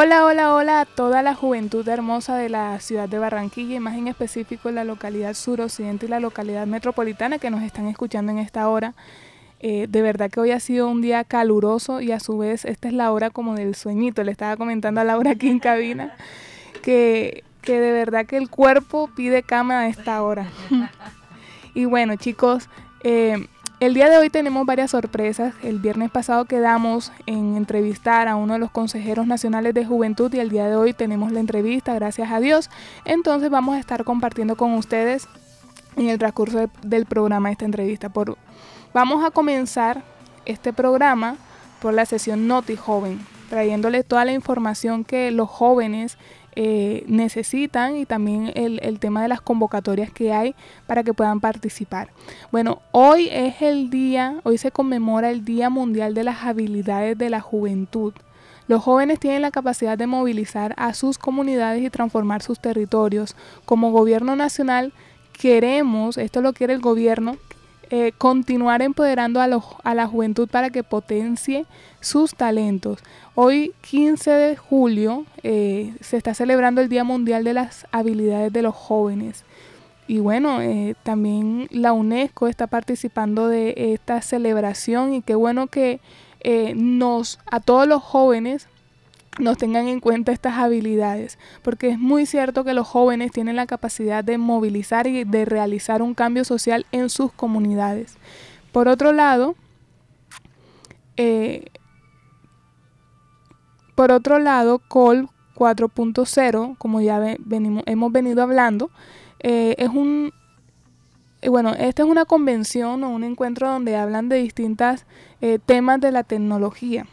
Hola, hola, hola a toda la juventud hermosa de la ciudad de Barranquilla y más en específico la localidad suroccidente y la localidad metropolitana que nos están escuchando en esta hora. Eh, de verdad que hoy ha sido un día caluroso y a su vez esta es la hora como del sueñito. Le estaba comentando a Laura aquí en cabina que, que de verdad que el cuerpo pide cama a esta hora. y bueno chicos, eh, el día de hoy tenemos varias sorpresas. El viernes pasado quedamos en entrevistar a uno de los consejeros nacionales de juventud y el día de hoy tenemos la entrevista, gracias a Dios. Entonces vamos a estar compartiendo con ustedes en el transcurso del programa esta entrevista. Por, vamos a comenzar este programa por la sesión Noti Joven, trayéndole toda la información que los jóvenes eh, necesitan y también el, tema de las convocatorias que hay para que puedan participar. Bueno, hoy es el día, hoy se conmemora el Día Mundial de las Habilidades de la Juventud. Los jóvenes tienen la capacidad de movilizar a sus comunidades y transformar sus territorios. Como gobierno nacional queremos, esto lo quiere el gobierno, eh, continuar empoderando a, a, la juventud para que potencie sus talentos. Hoy, 15 de julio, eh, se está celebrando el Día Mundial de las Habilidades de los Jóvenes. Y bueno, eh, también la UNESCO está participando de esta celebración y qué bueno que nos, a todos los jóvenes, nos tengan en cuenta estas habilidades, porque es muy cierto que los jóvenes tienen la capacidad de movilizar y de realizar un cambio social en sus comunidades. Por otro lado, eh, por otro lado, Col 4.0, como ya venimos, hemos venido hablando, eh, es un eh, bueno, esta es una convención o un encuentro donde hablan de distintos temas de la tecnología.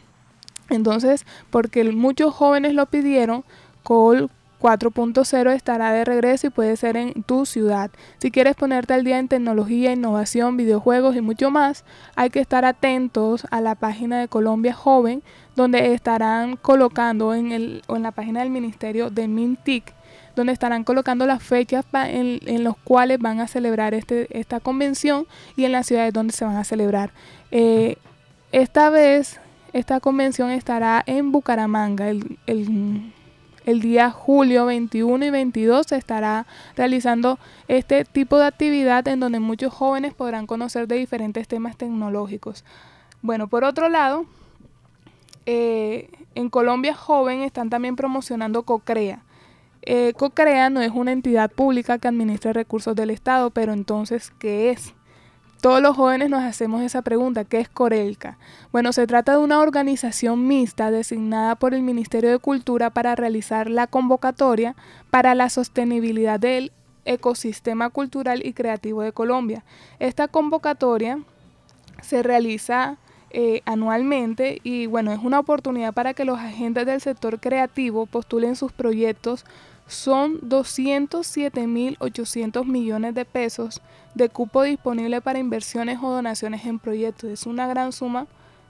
Entonces, porque muchos jóvenes lo pidieron, Call 4.0 estará de regreso y puede ser en tu ciudad. Si quieres ponerte al día en tecnología, innovación, videojuegos y mucho más, hay que estar atentos a la página de Colombia Joven, donde estarán colocando en, el, en la página del Ministerio de Mintic, donde estarán colocando las fechas en, en los cuales van a celebrar este, esta convención y en las ciudades donde se van a celebrar. Eh, esta vez esta convención estará en Bucaramanga el, el, día julio 21 y 22 se estará realizando este tipo de actividad en donde muchos jóvenes podrán conocer de diferentes temas tecnológicos. Bueno, por otro lado, eh, en Colombia Joven están también promocionando COCREA. Eh, COCREA no es una entidad pública que administre recursos del Estado, pero entonces, ¿qué es? Todos los jóvenes nos hacemos esa pregunta, ¿qué es Corelca? Bueno, se trata de una organización mixta designada por el Ministerio de Cultura para realizar la convocatoria para la sostenibilidad del ecosistema cultural y creativo de Colombia. Esta convocatoria se realiza eh, anualmente y bueno, es una oportunidad para que los agentes del sector creativo postulen sus proyectos son 207.800 millones de pesos de cupo disponible para inversiones o donaciones en proyectos. Es una gran suma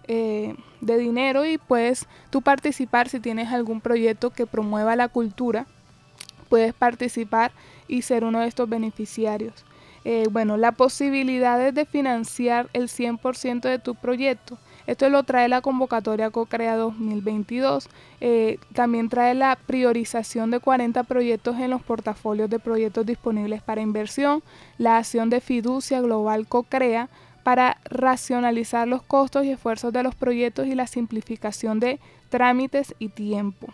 eh, de dinero y puedes tú participar si tienes algún proyecto que promueva la cultura. Puedes participar y ser uno de estos beneficiarios. Eh, bueno, la posibilidad de financiar el 100% de tu proyecto esto lo trae la convocatoria CoCrea 2022. Eh, también trae la priorización de 40 proyectos en los portafolios de proyectos disponibles para inversión, la acción de fiducia global CoCrea para racionalizar los costos y esfuerzos de los proyectos y la simplificación de trámites y tiempo.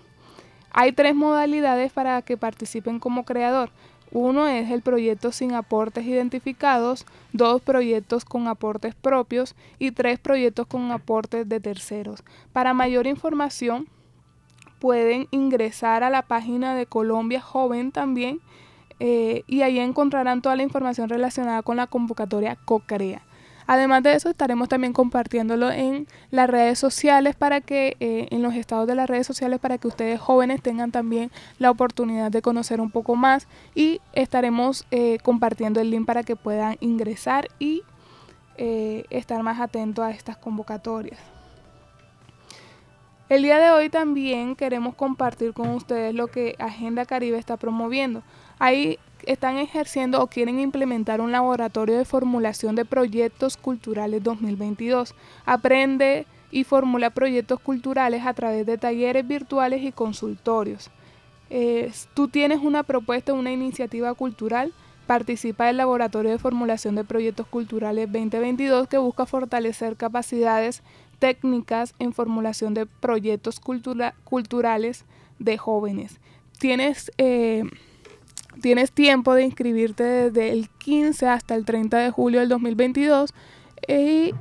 Hay tres modalidades para que participen como creador. Uno es el proyecto sin aportes identificados, dos proyectos con aportes propios y tres proyectos con aportes de terceros. Para mayor información pueden ingresar a la página de Colombia Joven también eh, y ahí encontrarán toda la información relacionada con la convocatoria COCREA. Además de eso, estaremos también compartiéndolo en las redes sociales para que, eh, en los estados de las redes sociales, para que ustedes jóvenes tengan también la oportunidad de conocer un poco más y estaremos eh, compartiendo el link para que puedan ingresar y eh, estar más atentos a estas convocatorias. El día de hoy también queremos compartir con ustedes lo que Agenda Caribe está promoviendo. Están ejerciendo o quieren implementar un laboratorio de formulación de proyectos culturales 2022. Aprende y formula proyectos culturales a través de talleres virtuales y consultorios. tú tienes una propuesta, una iniciativa cultural, participa del Laboratorio de Formulación de Proyectos Culturales 2022 que busca fortalecer capacidades técnicas en formulación de proyectos culturales de jóvenes. Tienes, eh, tienes tiempo de inscribirte desde el 15 hasta el 30 de julio del 2022 y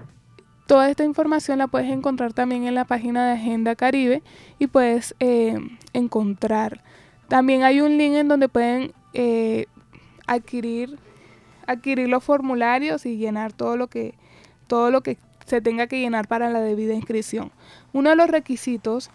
toda esta información la puedes encontrar también en la página de Agenda Caribe y puedes eh, encontrar. También hay un link en donde pueden eh, adquirir, adquirir los formularios y llenar todo lo que, todo lo que se tenga que llenar para la debida inscripción. Uno de los requisitos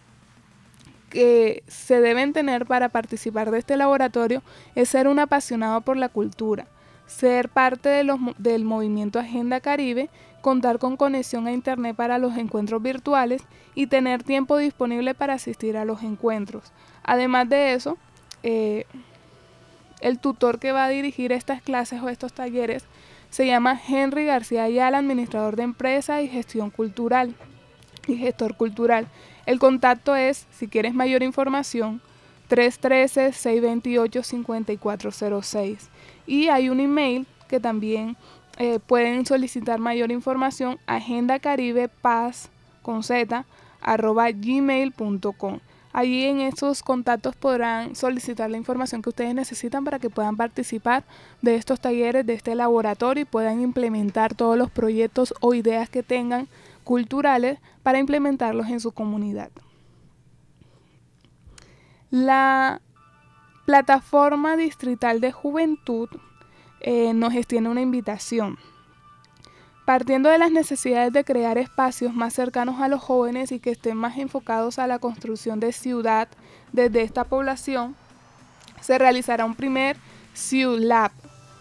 que se deben tener para participar de este laboratorio es ser un apasionado por la cultura, ser parte de los, del movimiento Agenda Caribe, contar con conexión a Internet para los encuentros virtuales y tener tiempo disponible para asistir a los encuentros. Además de eso, eh, el tutor que va a dirigir estas clases o estos talleres se llama Henry García Ayala, administrador de empresa y gestión cultural y gestor cultural. El contacto es, si quieres mayor información, 313-628-5406. Y hay un email que también eh, pueden solicitar mayor información, agenda caribe paz con z arroba gmail.com. Allí en esos contactos podrán solicitar la información que ustedes necesitan para que puedan participar de estos talleres, de este laboratorio y puedan implementar todos los proyectos o ideas que tengan culturales para implementarlos en su comunidad. La plataforma distrital de juventud eh, nos extiende una invitación. Partiendo de las necesidades de crear espacios más cercanos a los jóvenes y que estén más enfocados a la construcción de ciudad desde esta población, se realizará un primer Lab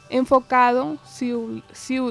enfocado,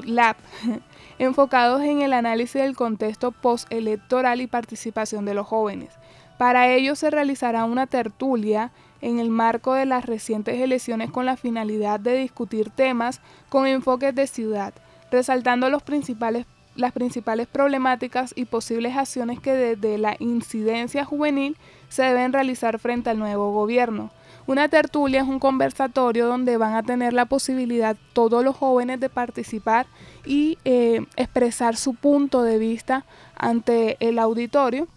Lab, enfocados en el análisis del contexto postelectoral y participación de los jóvenes. Para ello se realizará una tertulia en el marco de las recientes elecciones con la finalidad de discutir temas con enfoques de ciudad, resaltando las principales problemáticas y posibles acciones que desde la incidencia juvenil se deben realizar frente al nuevo gobierno. Una tertulia es un conversatorio donde van a tener la posibilidad todos los jóvenes de participar y eh, expresar su punto de vista ante el auditorio.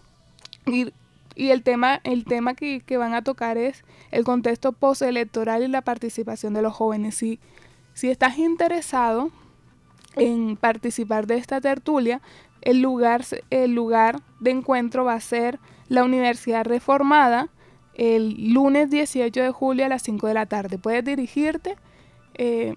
Y, el tema, el tema que, van a tocar es el contexto postelectoral y la participación de los jóvenes. Si, si estás interesado en participar de esta tertulia, el lugar, el lugar de encuentro va a ser la Universidad Reformada el lunes 18 de julio a las 5 de la tarde. Puedes dirigirte eh,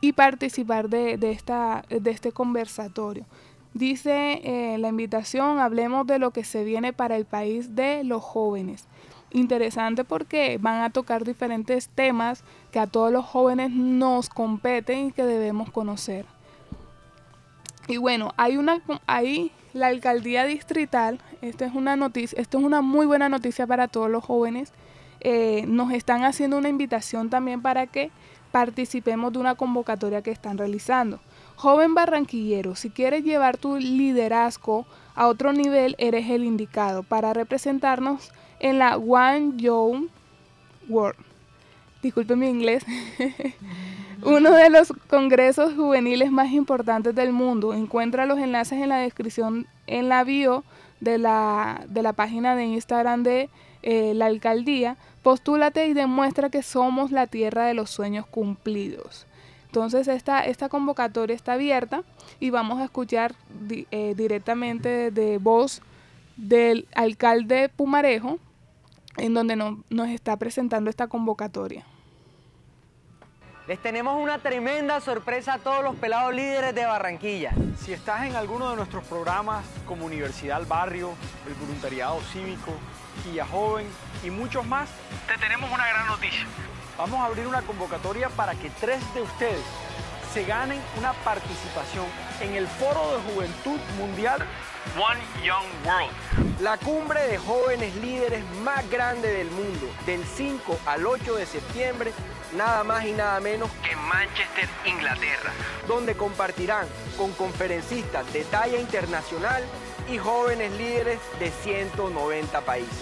y participar de, esta, de este conversatorio. Dice eh, la invitación, hablemos de lo que se viene para el país de los jóvenes. Interesante porque van a tocar diferentes temas que a todos los jóvenes nos competen y que debemos conocer. Y bueno, hay una, hay la alcaldía distrital, esto es una noticia, esto es una muy buena noticia para todos los jóvenes. Eh, nos están haciendo una invitación también para que participemos de una convocatoria que están realizando. Joven barranquillero, si quieres llevar tu liderazgo a otro nivel, eres el indicado para representarnos en la One Young World. Disculpe mi inglés. Uno de los congresos juveniles más importantes del mundo. Encuentra los enlaces en la descripción, en la bio de la, de la página de Instagram de eh, la alcaldía. Postúlate y demuestra que somos la tierra de los sueños cumplidos. Entonces esta, esta convocatoria está abierta y vamos a escuchar eh, directamente de voz del alcalde Pumarejo, en donde nos está presentando esta convocatoria. Les tenemos una tremenda sorpresa a todos los pelados líderes de Barranquilla. Si estás en alguno de nuestros programas como Universidad al Barrio, el Voluntariado Cívico, Guía Joven y muchos más, te tenemos una gran noticia. Vamos a abrir una convocatoria para que tres de ustedes se ganen una participación en el Foro de Juventud Mundial One Young World. La cumbre de jóvenes líderes más grande del mundo, del 5 al 8 de septiembre nada más y nada menos que en Manchester, Inglaterra, donde compartirán con conferencistas de talla internacional y jóvenes líderes de 190 países.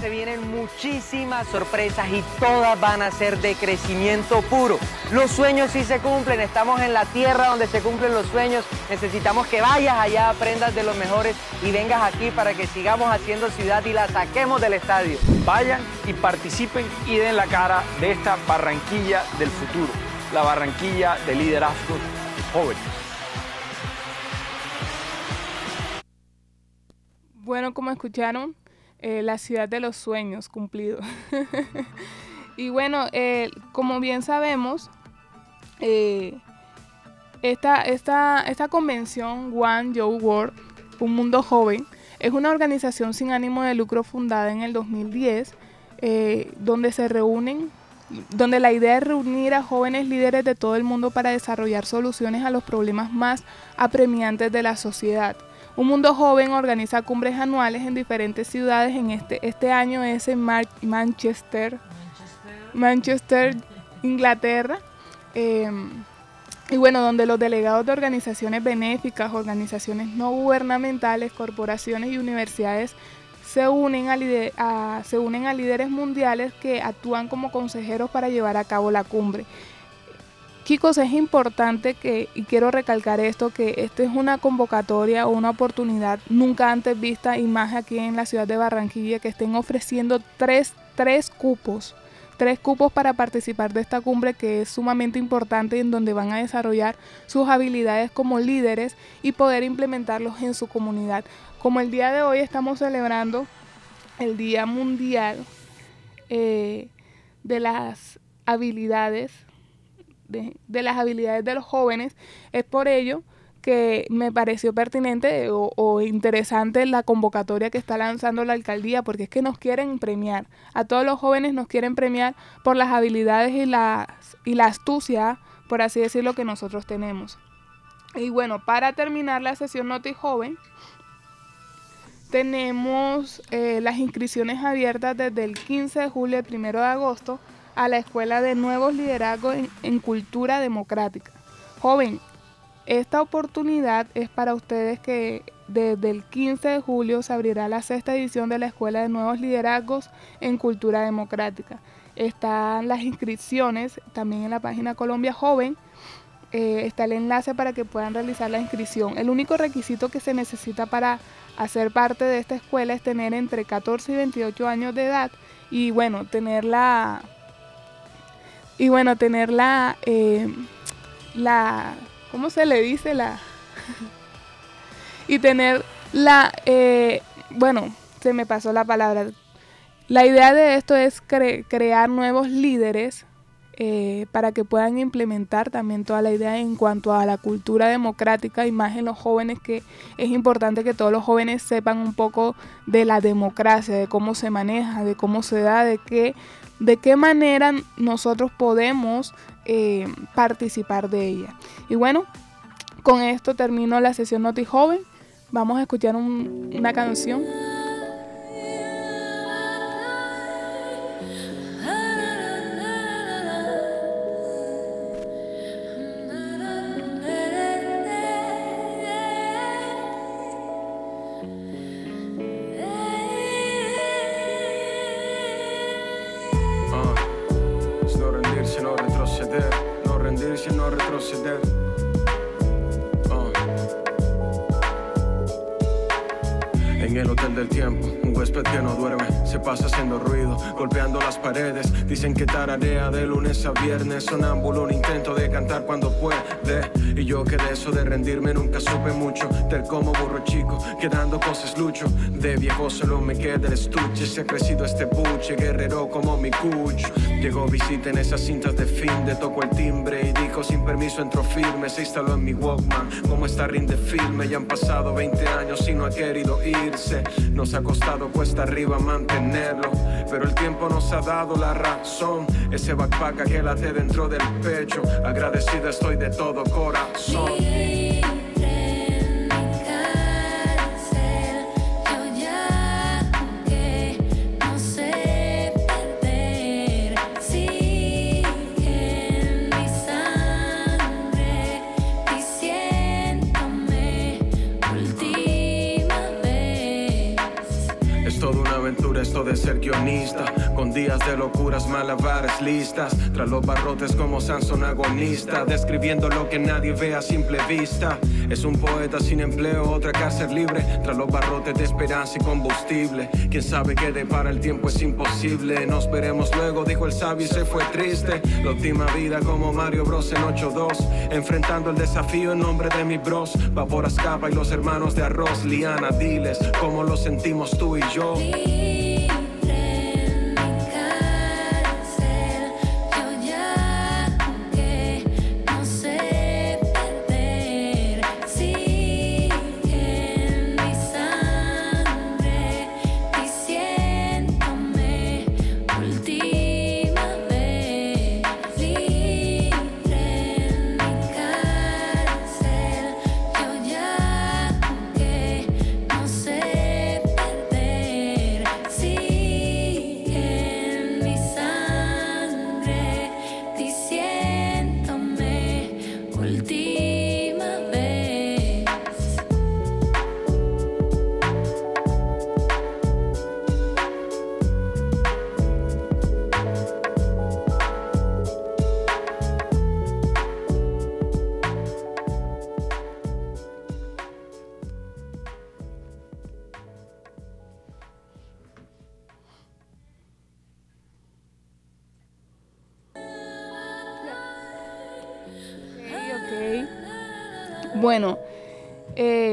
Se vienen muchísimas sorpresas y todas van a ser de crecimiento puro. Los sueños sí se cumplen, estamos en la tierra donde se cumplen los sueños. Necesitamos que vayas allá, aprendas de los mejores y vengas aquí para que sigamos haciendo ciudad y la saquemos del estadio. Vayan y participen y den la cara de esta Barranquilla del futuro, la Barranquilla de liderazgo jóvenes. Bueno, como escucharon, eh, la ciudad de los sueños cumplidos. y bueno, eh, como bien sabemos, eh, esta, esta, esta convención One Joe World, Un Mundo Joven, es una organización sin ánimo de lucro fundada en el 2010, donde se reúnen donde la idea es reunir a jóvenes líderes de todo el mundo para desarrollar soluciones a los problemas más apremiantes de la sociedad. Un Mundo Joven organiza cumbres anuales en diferentes ciudades. En este, este año es en Manchester, Manchester, Inglaterra. Em, y bueno, donde los delegados de organizaciones benéficas, organizaciones no gubernamentales, corporaciones y universidades se unen a, se unen a líderes mundiales que actúan como consejeros para llevar a cabo la cumbre. Chicos, es importante que, y quiero recalcar esto, que esta es una convocatoria o una oportunidad nunca antes vista y más aquí en la ciudad de Barranquilla que estén ofreciendo tres, tres cupos, tres cupos para participar de esta cumbre que es sumamente importante en donde van a desarrollar sus habilidades como líderes y poder implementarlos en su comunidad. Como el día de hoy estamos celebrando el Día Mundial eh, de las habilidades de, las habilidades de los jóvenes. Es por ello que me pareció pertinente o, interesante la convocatoria que está lanzando la alcaldía, porque es que nos quieren premiar. A todos los jóvenes nos quieren premiar por las habilidades y, las, y la astucia, por así decirlo, que nosotros tenemos. Y bueno, para terminar la sesión Noti Joven, tenemos eh, las inscripciones abiertas desde el 15 de julio al 1 de agosto a la Escuela de Nuevos Liderazgos en, Cultura Democrática. Joven, esta oportunidad es para ustedes que desde el 15 de julio se abrirá la sexta edición de la Escuela de Nuevos Liderazgos en Cultura Democrática. Están las inscripciones también en la página Colombia Joven. Eh, está el enlace para que puedan realizar la inscripción. El único requisito que se necesita para hacer parte de esta escuela es tener entre 14 y 28 años de edad y bueno, tener la y bueno, tener la, eh, la, ¿cómo se le dice? La, y tener la, eh, bueno, se me pasó la palabra. La idea de esto es crear nuevos líderes eh, para que puedan implementar también toda la idea en cuanto a la cultura democrática y más en los jóvenes, que es importante que todos los jóvenes sepan un poco de la democracia, de cómo se maneja, de cómo se da, de qué de qué manera nosotros podemos eh, participar de ella. Y bueno, con esto termino la sesión Noti Joven. Vamos a escuchar una canción. Yeah. De lunes a viernes, sonámbulo, un intento de cantar cuando puede. Y yo que de eso de rendirme nunca supe mucho. Del como burro chico, quedando cosas lucho. De viejo solo me queda el estuche. Se ha crecido este puche, guerrero como mi cucho. Llegó visita en esas cintas de fin, de toco el timbre y dijo sin permiso entró firme. Se instaló en mi Walkman, como esta rinde filme. Ya han pasado 20 años y no ha querido irse. Nos ha costado cuesta arriba mantenerlo, pero el tiempo nos ha dado la razón ese backpack que late dentro del pecho. Agradecido estoy de todo corazón. esto de ser guionista, con días de locuras, malabares listas, tras los barrotes como Sansón agonista, describiendo lo que nadie ve a simple vista. Es un poeta sin empleo, otra cárcel libre, tras los barrotes de esperanza y combustible. Quién sabe qué para el tiempo es imposible. Nos veremos luego, dijo el sabio y se fue triste. La última vida como Mario Bros en 8-2, enfrentando el desafío en nombre de mi bros. Vapor escapa y los hermanos de arroz, Liana, diles cómo lo sentimos tú y yo.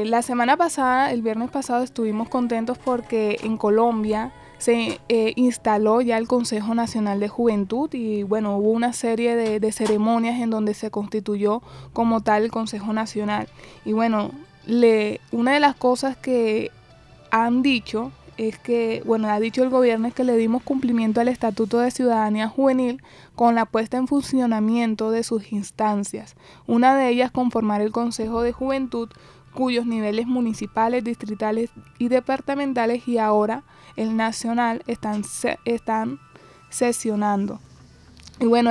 La semana pasada, el viernes pasado, estuvimos contentos porque en Colombia se eh, instaló ya el Consejo Nacional de Juventud y bueno, hubo una serie de, ceremonias en donde se constituyó como tal el Consejo Nacional. Y bueno, le, una de las cosas que han dicho es que, bueno, ha dicho el gobierno es que le dimos cumplimiento al Estatuto de Ciudadanía Juvenil con la puesta en funcionamiento de sus instancias. Una de ellas conformar el Consejo de Juventud, cuyos niveles municipales, distritales y departamentales y ahora el nacional están, están sesionando. Y bueno,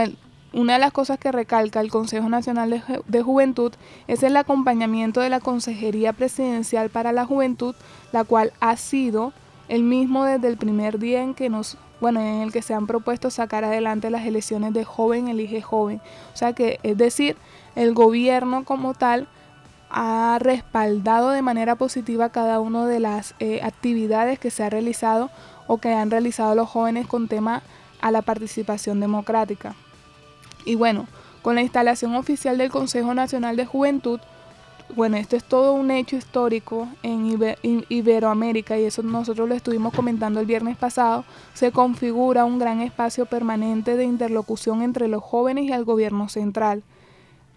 una de las cosas que recalca el Consejo Nacional de, de, Juventud es el acompañamiento de la Consejería Presidencial para la Juventud, la cual ha sido el mismo desde el primer día en que nos bueno, en el que se han propuesto sacar adelante las elecciones de joven elige joven. O sea que, es decir, el gobierno como tal ha respaldado de manera positiva cada una de las eh, actividades que se ha realizado o que han realizado los jóvenes con tema a la participación democrática. Y bueno, con la instalación oficial del Consejo Nacional de Juventud, bueno, esto es todo un hecho histórico en Iberoamérica y eso nosotros lo estuvimos comentando el viernes pasado, se configura un gran espacio permanente de interlocución entre los jóvenes y el gobierno central.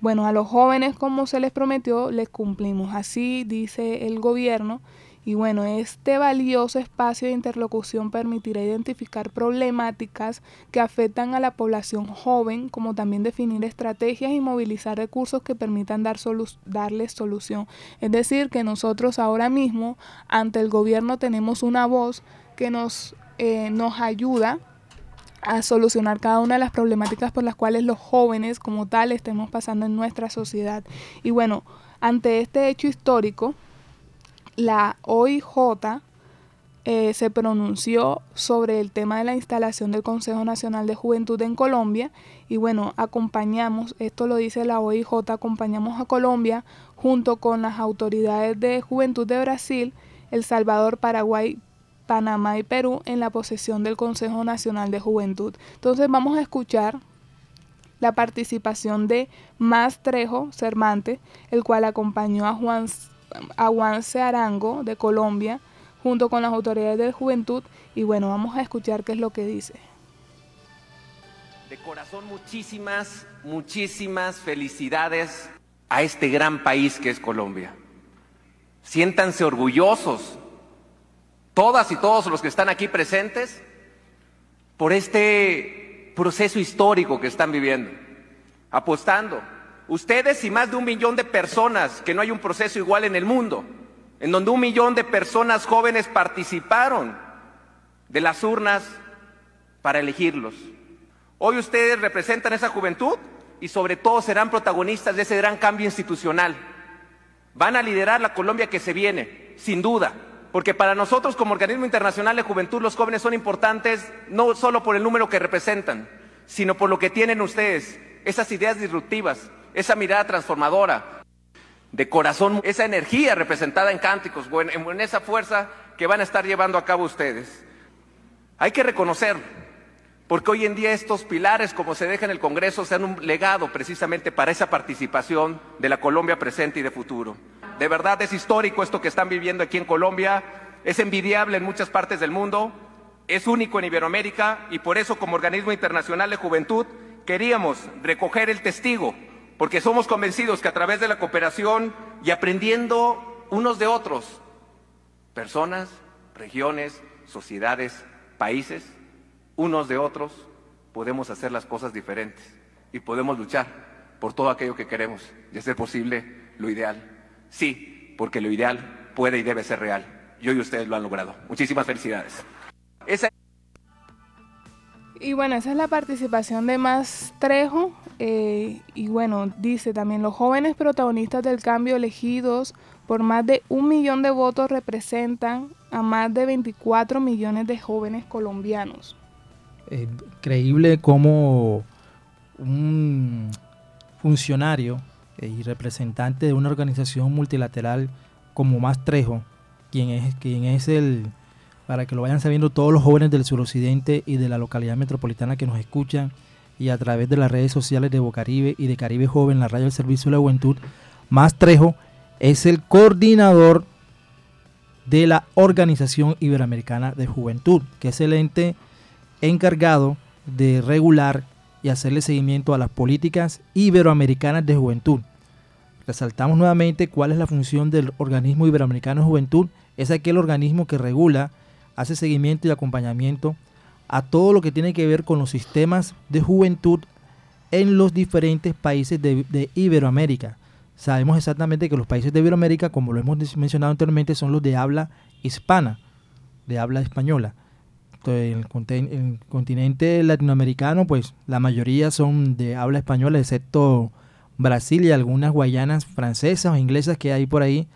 Bueno, a los jóvenes como se les prometió, les cumplimos. Así dice el gobierno y bueno, este valioso espacio de interlocución permitirá identificar problemáticas que afectan a la población joven, como también definir estrategias y movilizar recursos que permitan dar darles solución. Es decir, que nosotros ahora mismo ante el gobierno tenemos una voz que nos, eh, nos ayuda a solucionar cada una de las problemáticas por las cuales los jóvenes como tal estemos pasando en nuestra sociedad. Y bueno, ante este hecho histórico, la OIJ eh, se pronunció sobre el tema de la instalación del Consejo Nacional de Juventud en Colombia y bueno, acompañamos, esto lo dice la OIJ, acompañamos a Colombia junto con las autoridades de juventud de Brasil, El Salvador, Paraguay, Panamá y Perú en la posesión del Consejo Nacional de Juventud. Entonces vamos a escuchar la participación de Mastrejo Cervantes, el cual acompañó a Juan Aguance Arango de Colombia junto con las autoridades de juventud y bueno, vamos a escuchar qué es lo que dice. De corazón muchísimas, muchísimas felicidades a este gran país que es Colombia. Siéntanse orgullosos, todas y todos los que están aquí presentes, por este proceso histórico que están viviendo, apostando Ustedes y más de un millón de personas, que no hay un proceso igual en el mundo, en donde un millón de personas jóvenes participaron de las urnas para elegirlos. Hoy ustedes representan esa juventud y sobre todo serán protagonistas de ese gran cambio institucional. Van a liderar la Colombia que se viene, sin duda. Porque para nosotros como Organismo Internacional de Juventud los jóvenes son importantes no solo por el número que representan, sino por lo que tienen ustedes, esas ideas disruptivas, esa mirada transformadora, de corazón, esa energía representada en cánticos, en esa fuerza que van a estar llevando a cabo ustedes. Hay que reconocer, porque hoy en día estos pilares, como se deja en el Congreso, sean un legado precisamente para esa participación de la Colombia presente y de futuro. De verdad es histórico esto que están viviendo aquí en Colombia, es envidiable en muchas partes del mundo, es único en Iberoamérica y por eso como organismo internacional de juventud queríamos recoger el testigo, porque somos convencidos que a través de la cooperación y aprendiendo unos de otros, personas, regiones, sociedades, países, unos de otros, podemos hacer las cosas diferentes y podemos luchar por todo aquello que queremos y hacer posible lo ideal. Sí, porque lo ideal puede y debe ser real. Y hoy ustedes lo han logrado. Muchísimas felicidades. Y bueno, esa es la participación de Más Trejo. Eh, y bueno, dice también, los jóvenes protagonistas del cambio elegidos por más de un millón de votos representan a más de 24 millones de jóvenes colombianos. Increíble como un funcionario y representante de una organización multilateral como Más Trejo, quien es, quien es el, para que lo vayan sabiendo todos los jóvenes del suroccidente y de la localidad metropolitana que nos escuchan y a través de las redes sociales de Bocaribe y de Caribe Joven, la radio del Servicio de la Juventud, Más Trejo es el coordinador de la Organización Iberoamericana de Juventud, que es el ente encargado de regular y hacerle seguimiento a las políticas iberoamericanas de juventud. Resaltamos nuevamente cuál es la función del organismo iberoamericano de juventud. Es aquel organismo que regula, hace seguimiento y acompañamiento a todo lo que tiene que ver con los sistemas de juventud en los diferentes países de, Iberoamérica. Sabemos exactamente que los países de Iberoamérica, como lo hemos mencionado anteriormente, son los de habla hispana, de habla española. En el, continente latinoamericano, pues la mayoría son de habla española, excepto Brasil y algunas guayanas francesas o inglesas que hay por ahí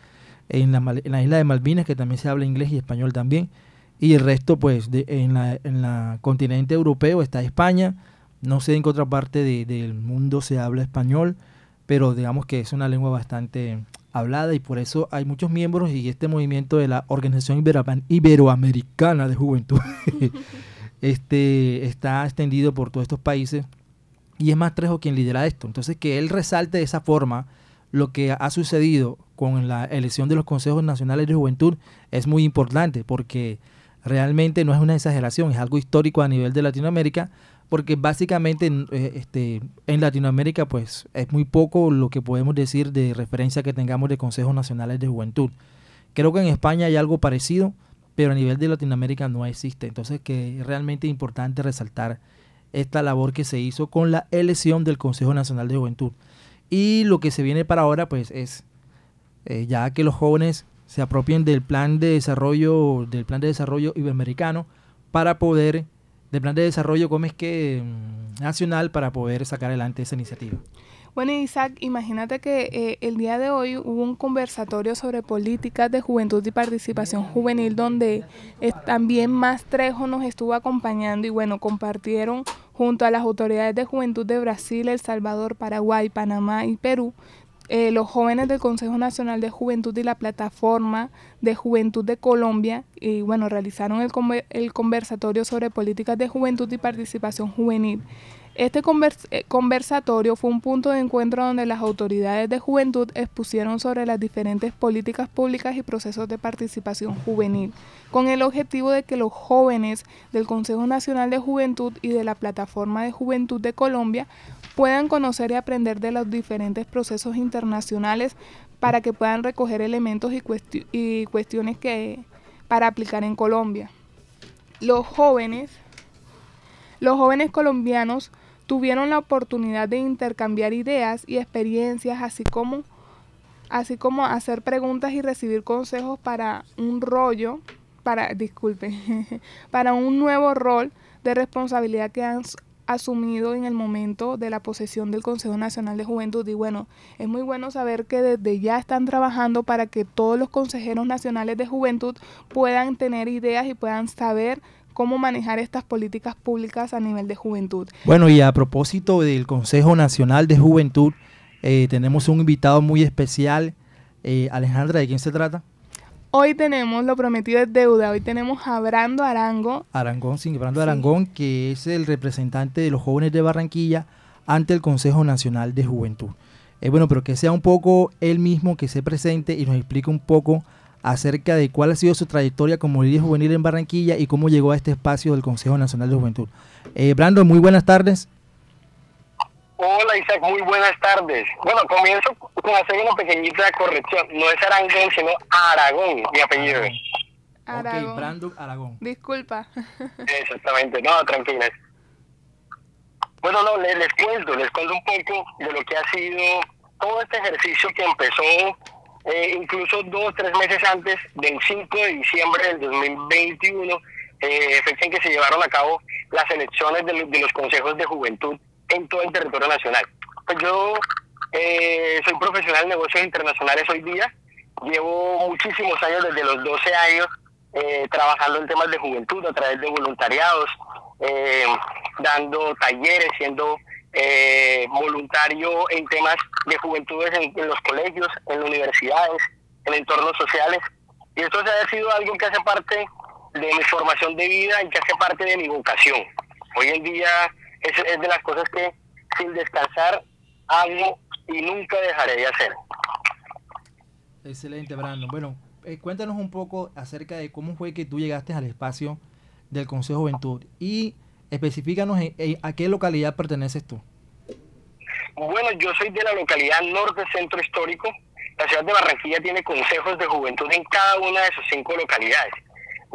en la, en la isla de Malvinas, que también se habla inglés y español también. Y el resto, pues, de, en, la, en la continente europeo está España. No sé en qué otra parte del mundo se habla español, pero digamos que es una lengua bastante hablada y por eso hay muchos miembros y este movimiento de la Organización Iberoamericana de Juventud este, está extendido por todos estos países y es Trejo quien lidera esto. Entonces, que él resalte de esa forma lo que ha sucedido con la elección de los consejos nacionales de juventud es muy importante porque realmente no es una exageración, es algo histórico a nivel de Latinoamérica, porque básicamente eh, este, en Latinoamérica pues es muy poco lo que podemos decir de referencia que tengamos de consejos nacionales de juventud. Creo que en España hay algo parecido, pero a nivel de Latinoamérica no existe. Entonces que es realmente importante resaltar esta labor que se hizo con la elección del Consejo Nacional de Juventud. Y lo que se viene para ahora, pues, es eh, ya que los jóvenes se apropien del plan de desarrollo, del plan de desarrollo iberoamericano, para poder, del plan de desarrollo es que mm, nacional, para poder sacar adelante esa iniciativa. Bueno, Isaac, imagínate que eh, el día de hoy hubo un conversatorio sobre políticas de juventud y participación juvenil donde también Más Trejo nos estuvo acompañando y bueno, compartieron junto a las autoridades de juventud de Brasil, El Salvador, Paraguay, Panamá y Perú, eh, los jóvenes del Consejo Nacional de Juventud y la Plataforma de Juventud de Colombia, y bueno, realizaron el, el conversatorio sobre políticas de juventud y participación juvenil. Este eh, conversatorio fue un punto de encuentro donde las autoridades de juventud expusieron sobre las diferentes políticas públicas y procesos de participación juvenil, con el objetivo de que los jóvenes del Consejo Nacional de Juventud y de la Plataforma de Juventud de Colombia puedan conocer y aprender de los diferentes procesos internacionales para que puedan recoger elementos y, y cuestiones que para aplicar en Colombia. Los jóvenes los jóvenes colombianos tuvieron la oportunidad de intercambiar ideas y experiencias, así como, así como hacer preguntas y recibir consejos para un rollo, para, disculpe, para un nuevo rol de responsabilidad que han asumido en el momento de la posesión del Consejo Nacional de Juventud. Y bueno, es muy bueno saber que desde ya están trabajando para que todos los consejeros nacionales de juventud puedan tener ideas y puedan saber cómo manejar estas políticas públicas a nivel de juventud. Bueno, y a propósito del Consejo Nacional de Juventud, eh, tenemos un invitado muy especial. Eh, Alejandra, ¿de quién se trata? Hoy tenemos lo prometido es deuda. Hoy tenemos a Brando Arango. Arangón, sí, Brando Arangón, que es el representante de los jóvenes de Barranquilla ante el Consejo Nacional de Juventud. Eh, bueno, pero que sea un poco él mismo que se presente y nos explique un poco acerca de cuál ha sido su trayectoria como líder juvenil en Barranquilla y cómo llegó a este espacio del Consejo Nacional de Juventud. Eh, Brando, muy buenas tardes. Hola Isaac, muy buenas tardes. Bueno, comienzo con hacer una pequeñita corrección. No es Arangón, sino Aragón, mi apellido. Aragón. Ok, Brando Aragón. Disculpa. Exactamente, no, tranquilas. Bueno, no, les, les cuento, les cuento un poco de lo que ha sido todo este ejercicio que empezó eh, incluso dos, tres meses antes del 5 de diciembre del 2021, eh, fecha en que se llevaron a cabo las elecciones de, lo- de los consejos de juventud en todo el territorio nacional. Pues yo eh, soy profesional en negocios internacionales hoy día, llevo muchísimos años, desde los 12 años, eh, trabajando en temas de juventud a través de voluntariados, eh, dando talleres, siendo eh, voluntario en temas de juventudes en, en los colegios, en universidades, en entornos sociales. Y esto ha sido algo que hace parte de mi formación de vida y que hace parte de mi vocación. Hoy en día es, es de las cosas que sin descansar hago y nunca dejaré de hacer. Excelente, Brando. Bueno, eh, cuéntanos un poco acerca de cómo fue que tú llegaste al espacio del Consejo Juventud y especifícanos en- en- a qué localidad perteneces tú. Bueno, yo soy de la localidad norte centro histórico. La ciudad de Barranquilla tiene consejos de juventud en cada una de sus cinco localidades.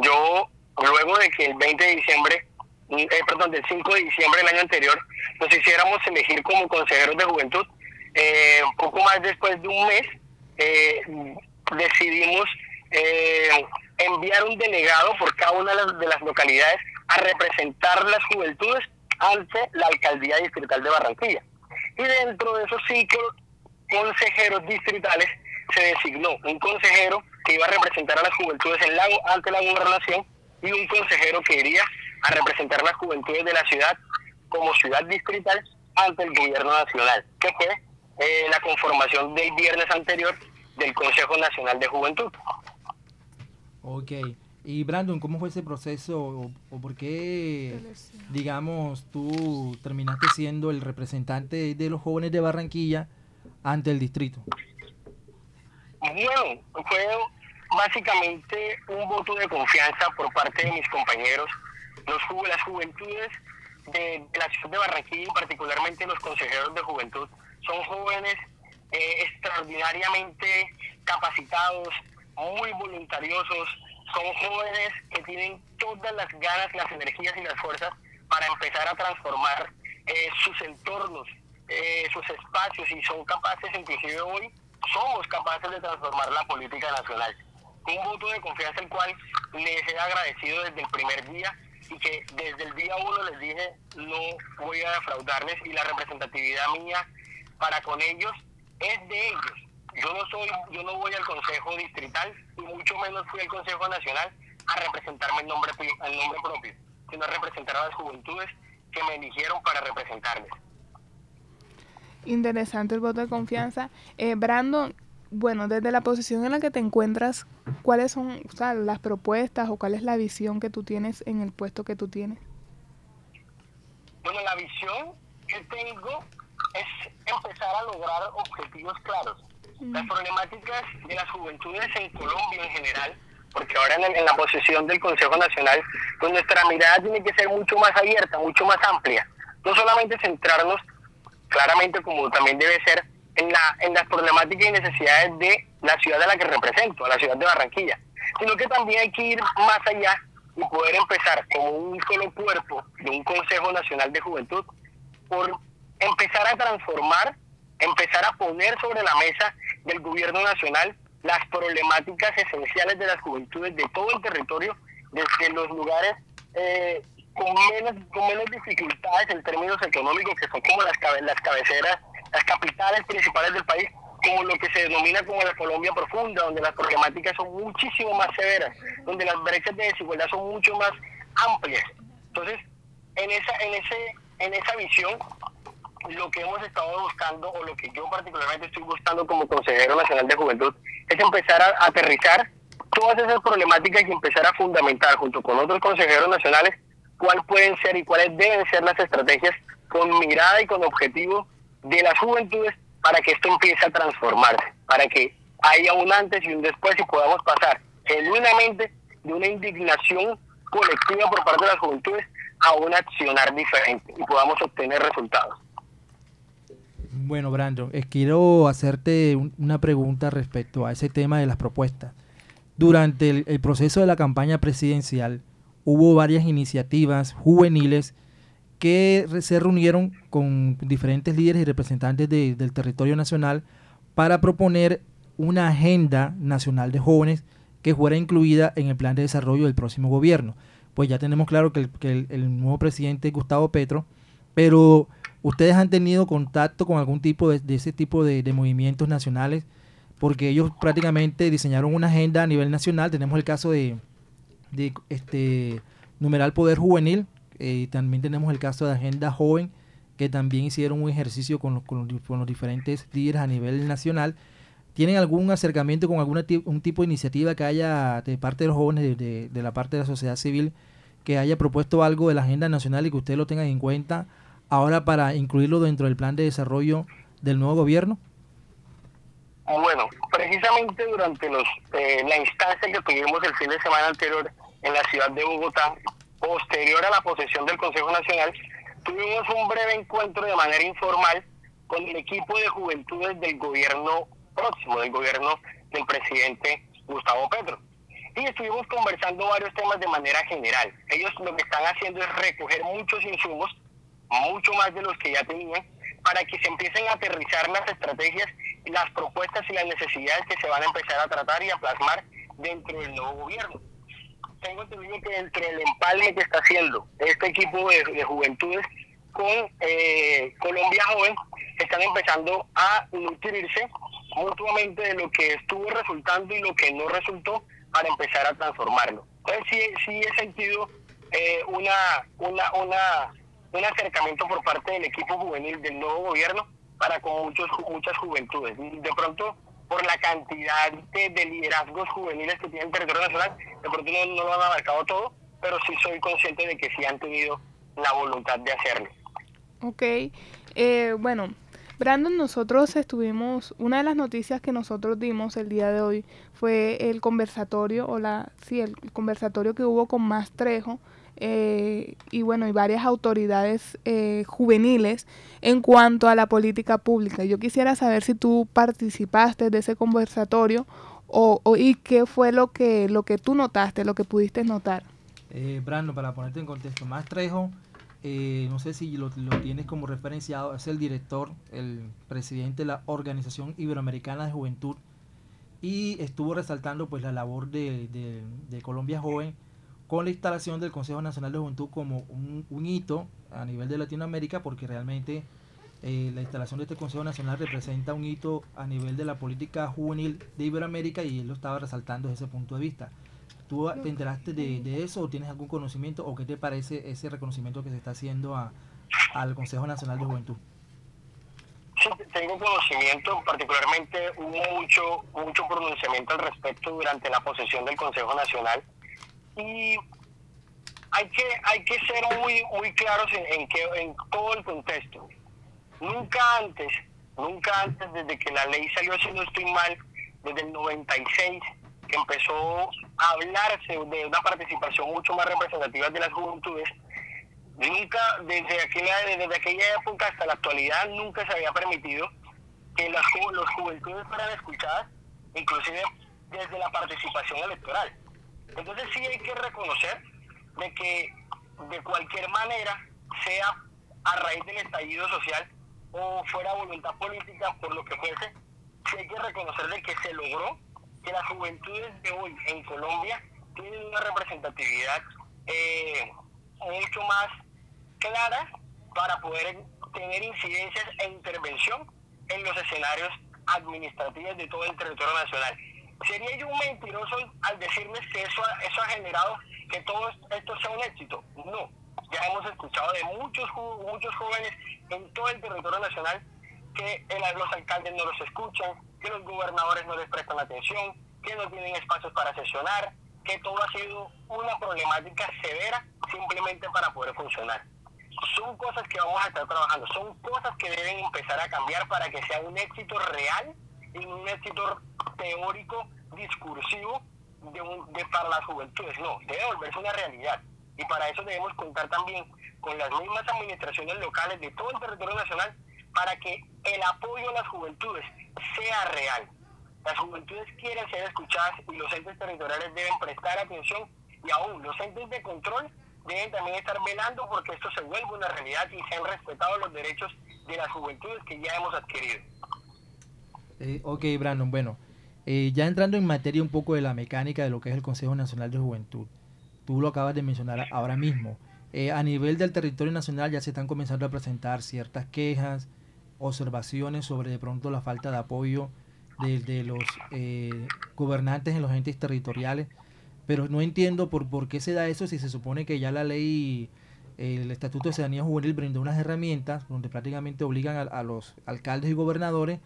Yo, luego de que el 20 de diciembre, eh, perdón, del 5 de diciembre del año anterior, nos hiciéramos elegir como consejeros de juventud, eh, poco más después de un mes, eh, decidimos eh, enviar un delegado por cada una de las, de las localidades a representar las juventudes ante la alcaldía distrital de Barranquilla. Y dentro de esos cinco consejeros distritales se designó un consejero que iba a representar a las juventudes en la, ante la gobernación y un consejero que iría a representar las juventudes de la ciudad como ciudad distrital ante el gobierno nacional, que fue eh, la conformación del viernes anterior del Consejo Nacional de Juventud. Ok. Y Brandon, ¿cómo fue ese proceso o, o por qué, digamos, tú terminaste siendo el representante de los jóvenes de Barranquilla ante el distrito? Bueno, fue básicamente un voto de confianza por parte de mis compañeros, los las juventudes de, de la ciudad de Barranquilla y particularmente los consejeros de juventud son jóvenes eh, extraordinariamente capacitados, muy voluntariosos, son jóvenes que tienen todas las ganas, las energías y las fuerzas para empezar a transformar eh, sus entornos, eh, sus espacios y son capaces, inclusive hoy, somos capaces de transformar la política nacional. Un voto de confianza el cual les he agradecido desde el primer día y que desde el día uno les dije no voy a defraudarles y la representatividad mía para con ellos es de ellos. Yo no soy, yo no voy al Consejo Distrital y mucho menos fui al Consejo Nacional a representarme en nombre, en nombre propio, sino a representar a las juventudes que me eligieron para representarles. Interesante el voto de confianza. Eh, Brandon, bueno, desde la posición en la que te encuentras, ¿cuáles son o sea, las propuestas o cuál es la visión que tú tienes en el puesto que tú tienes? Bueno, la visión que tengo es empezar a lograr objetivos claros. Las problemáticas de las juventudes en Colombia en general, porque ahora en, en la posesión del Consejo Nacional, pues nuestra mirada tiene que ser mucho más abierta, mucho más amplia. No solamente centrarnos claramente como también debe ser en, la, en las problemáticas y necesidades de la ciudad a la que represento, a la ciudad de Barranquilla, sino que también hay que ir más allá y poder empezar como un solo cuerpo de un Consejo Nacional de Juventud por empezar a transformar, empezar a poner sobre la mesa del gobierno nacional las problemáticas esenciales de las juventudes de todo el territorio, desde los lugares eh, con menos, con menos dificultades en términos económicos, que son como las, las cabeceras, las capitales principales del país, como lo que se denomina como la Colombia profunda, donde las problemáticas son muchísimo más severas, donde las brechas de desigualdad son mucho más amplias. Entonces, en esa, en ese, en esa visión, lo que hemos estado buscando, o lo que yo particularmente estoy buscando como consejero nacional de juventud, es empezar a aterrizar todas esas problemáticas y empezar a fundamentar junto con otros consejeros nacionales cuáles pueden ser y cuáles deben ser las estrategias con mirada y con objetivo de las juventudes para que esto empiece a transformarse, para que haya un antes y un después y podamos pasar genuinamente de una indignación colectiva por parte de las juventudes a un accionar diferente y podamos obtener resultados. Bueno, Brandon, quiero hacerte una pregunta respecto a ese tema de las propuestas. Durante el, proceso de la campaña presidencial hubo varias iniciativas juveniles que se reunieron con diferentes líderes y representantes del territorio nacional para proponer una agenda nacional de jóvenes que fuera incluida en el plan de desarrollo del próximo gobierno. Pues ya tenemos claro que el, nuevo presidente es Gustavo Petro, pero ustedes han tenido contacto con algún tipo de, ese tipo de, movimientos nacionales, porque ellos prácticamente diseñaron una agenda a nivel nacional. Tenemos el caso de, de este numeral Poder Juvenil, eh, también tenemos el caso de Agenda Joven, que también hicieron un ejercicio con los, con los, diferentes líderes a nivel nacional. ¿Tienen algún acercamiento con algún un tipo de iniciativa que haya de parte de los jóvenes, de, de, la parte de la sociedad civil, que haya propuesto algo de la agenda nacional y que ustedes lo tengan en cuenta ahora para incluirlo dentro del plan de desarrollo del nuevo gobierno? Bueno, precisamente durante los, eh, la instancia que tuvimos el fin de semana anterior en la ciudad de Bogotá, posterior a la posesión del Consejo Nacional, tuvimos un breve encuentro de manera informal con el equipo de juventudes del gobierno próximo, del gobierno del presidente Gustavo Petro. Y estuvimos conversando varios temas de manera general. Ellos lo que están haciendo es recoger muchos insumos, mucho más de los que ya tenían, para que se empiecen a aterrizar las estrategias, las propuestas y las necesidades que se van a empezar a tratar y a plasmar dentro del nuevo gobierno tengo entendido que entre el empalme que está haciendo este equipo de, juventudes con eh, Colombia Joven, están empezando a nutrirse mutuamente de lo que estuvo resultando y lo que no resultó para empezar a transformarlo. Entonces sí, sí he sentido eh, una, una, una, un acercamiento por parte del equipo juvenil del nuevo gobierno para con muchos, muchas juventudes. De pronto por la cantidad de, liderazgos juveniles que tiene el territorio nacional. De pronto no, lo han abarcado todo, pero sí soy consciente de que sí han tenido la voluntad de hacerlo. Ok, eh, bueno, Brandon, nosotros estuvimos, una de las noticias que nosotros dimos el día de hoy fue el conversatorio, o la, sí, el conversatorio que hubo con Más Trejo, eh, y bueno, y varias autoridades eh, juveniles en cuanto a la política pública. Yo quisiera saber si tú participaste de ese conversatorio o, y qué fue lo que, lo que tú notaste, lo que pudiste notar. Eh, Brando, para ponerte en contexto, Más Trejo, eh, no sé si lo, tienes como referenciado, es el director, el presidente de la Organización Iberoamericana de Juventud y estuvo resaltando pues la labor de, de Colombia Joven con la instalación del Consejo Nacional de Juventud como un, hito a nivel de Latinoamérica, porque realmente eh, la instalación de este Consejo Nacional representa un hito a nivel de la política juvenil de Iberoamérica y él lo estaba resaltando desde ese punto de vista. ¿Tú te enteraste de, eso o tienes algún conocimiento o qué te parece ese reconocimiento que se está haciendo al Consejo Nacional de Juventud? Sí, tengo conocimiento, particularmente hubo mucho, mucho pronunciamiento al respecto durante la posesión del Consejo Nacional y hay que, hay que ser muy, muy claros en, en todo el contexto. Nunca antes, nunca antes, desde que la ley salió, si no estoy mal, desde el 96, que empezó a hablarse de una participación mucho más representativa de las juventudes, nunca, desde aquella, desde aquella época hasta la actualidad, nunca se había permitido que las, los juventudes fueran escuchadas, inclusive desde la participación electoral. Entonces sí hay que reconocer de que de cualquier manera, sea a raíz del estallido social o fuera voluntad política, por lo que fuese, sí hay que reconocer de que se logró que las juventudes de hoy en Colombia tienen una representatividad eh, mucho más clara para poder tener incidencias e intervención en los escenarios administrativos de todo el territorio nacional. ¿Sería yo un mentiroso al decirles que eso, eso ha generado que todo esto sea un éxito? No. Ya hemos escuchado de muchos, muchos jóvenes en todo el territorio nacional que los alcaldes no los escuchan, que los gobernadores no les prestan atención, que no tienen espacios para sesionar, que todo ha sido una problemática severa simplemente para poder funcionar. Son cosas que vamos a estar trabajando, son cosas que deben empezar a cambiar para que sea un éxito real y un éxito teórico, discursivo de, de para las juventudes. No, debe volverse una realidad. Y para eso debemos contar también con las mismas administraciones locales de todo el territorio nacional para que el apoyo a las juventudes sea real. Las juventudes quieren ser escuchadas y los entes territoriales deben prestar atención y aún los entes de control deben también estar velando porque esto se vuelva una realidad y sean respetados los derechos de las juventudes que ya hemos adquirido. Eh, ok, Brandon, bueno, eh, ya entrando en materia un poco de la mecánica de lo que es el Consejo Nacional de Juventud, tú lo acabas de mencionar ahora mismo. Eh, a nivel del territorio nacional ya se están comenzando a presentar ciertas quejas, observaciones sobre de pronto la falta de apoyo de, los eh, gobernantes en los entes territoriales, pero no entiendo por, por qué se da eso si se supone que ya la ley, el Estatuto de Ciudadanía Juvenil brinda unas herramientas donde prácticamente obligan a, los alcaldes y gobernadores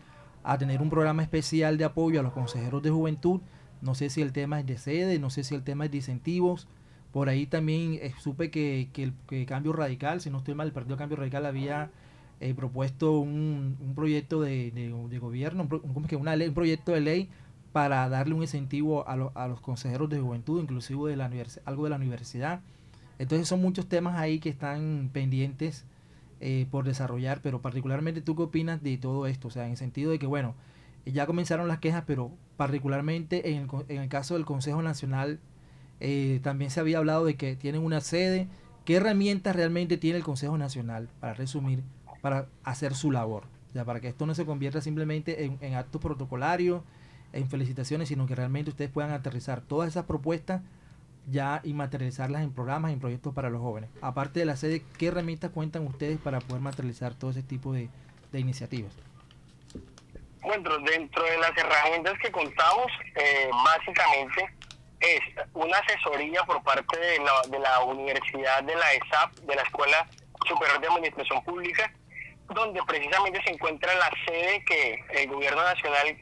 a tener un programa especial de apoyo a los consejeros de juventud. No sé si el tema es de sede, no sé si el tema es de incentivos. Por ahí también eh, supe que, que el Cambio Radical, si no estoy mal, el Partido Cambio Radical había he propuesto un, un proyecto de, de, gobierno, un, que una ley, un proyecto de ley para darle un incentivo a, a los consejeros de juventud, inclusive de la algo de la universidad. Entonces son muchos temas ahí que están pendientes eh, por desarrollar, pero particularmente tú qué opinas de todo esto, o sea, en el sentido de que, bueno, ya comenzaron las quejas, pero particularmente en el, en el caso del Consejo Nacional, eh, también se había hablado de que tienen una sede. ¿Qué herramientas realmente tiene el Consejo Nacional, para resumir, para hacer su labor. Ya, para que esto no se convierta simplemente en, actos protocolarios, en felicitaciones, sino que realmente ustedes puedan aterrizar todas esas propuestas ya y materializarlas en programas, en proyectos para los jóvenes. Aparte de la sede, ¿qué herramientas cuentan ustedes para poder materializar todo ese tipo de, iniciativas? Bueno, dentro de las herramientas que contamos, eh, básicamente es una asesoría por parte de la, de la Universidad de la ESAP, de la Escuela Superior de Administración Pública, donde precisamente se encuentra la sede que el gobierno nacional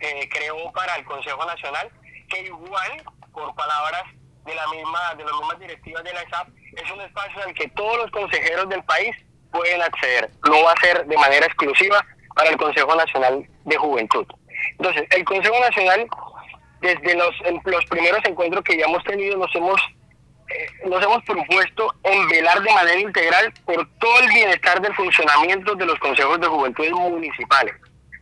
eh, creó para el Consejo Nacional, que igual, por palabras de la misma de las mismas directivas de la ESAP, es un espacio al que todos los consejeros del país pueden acceder. No va a ser de manera exclusiva para el Consejo Nacional de Juventud. Entonces, el Consejo Nacional, desde los, los primeros encuentros que ya hemos tenido, nos hemos eh, nos hemos propuesto en velar de manera integral por todo el bienestar del funcionamiento de los consejos de juventud municipales.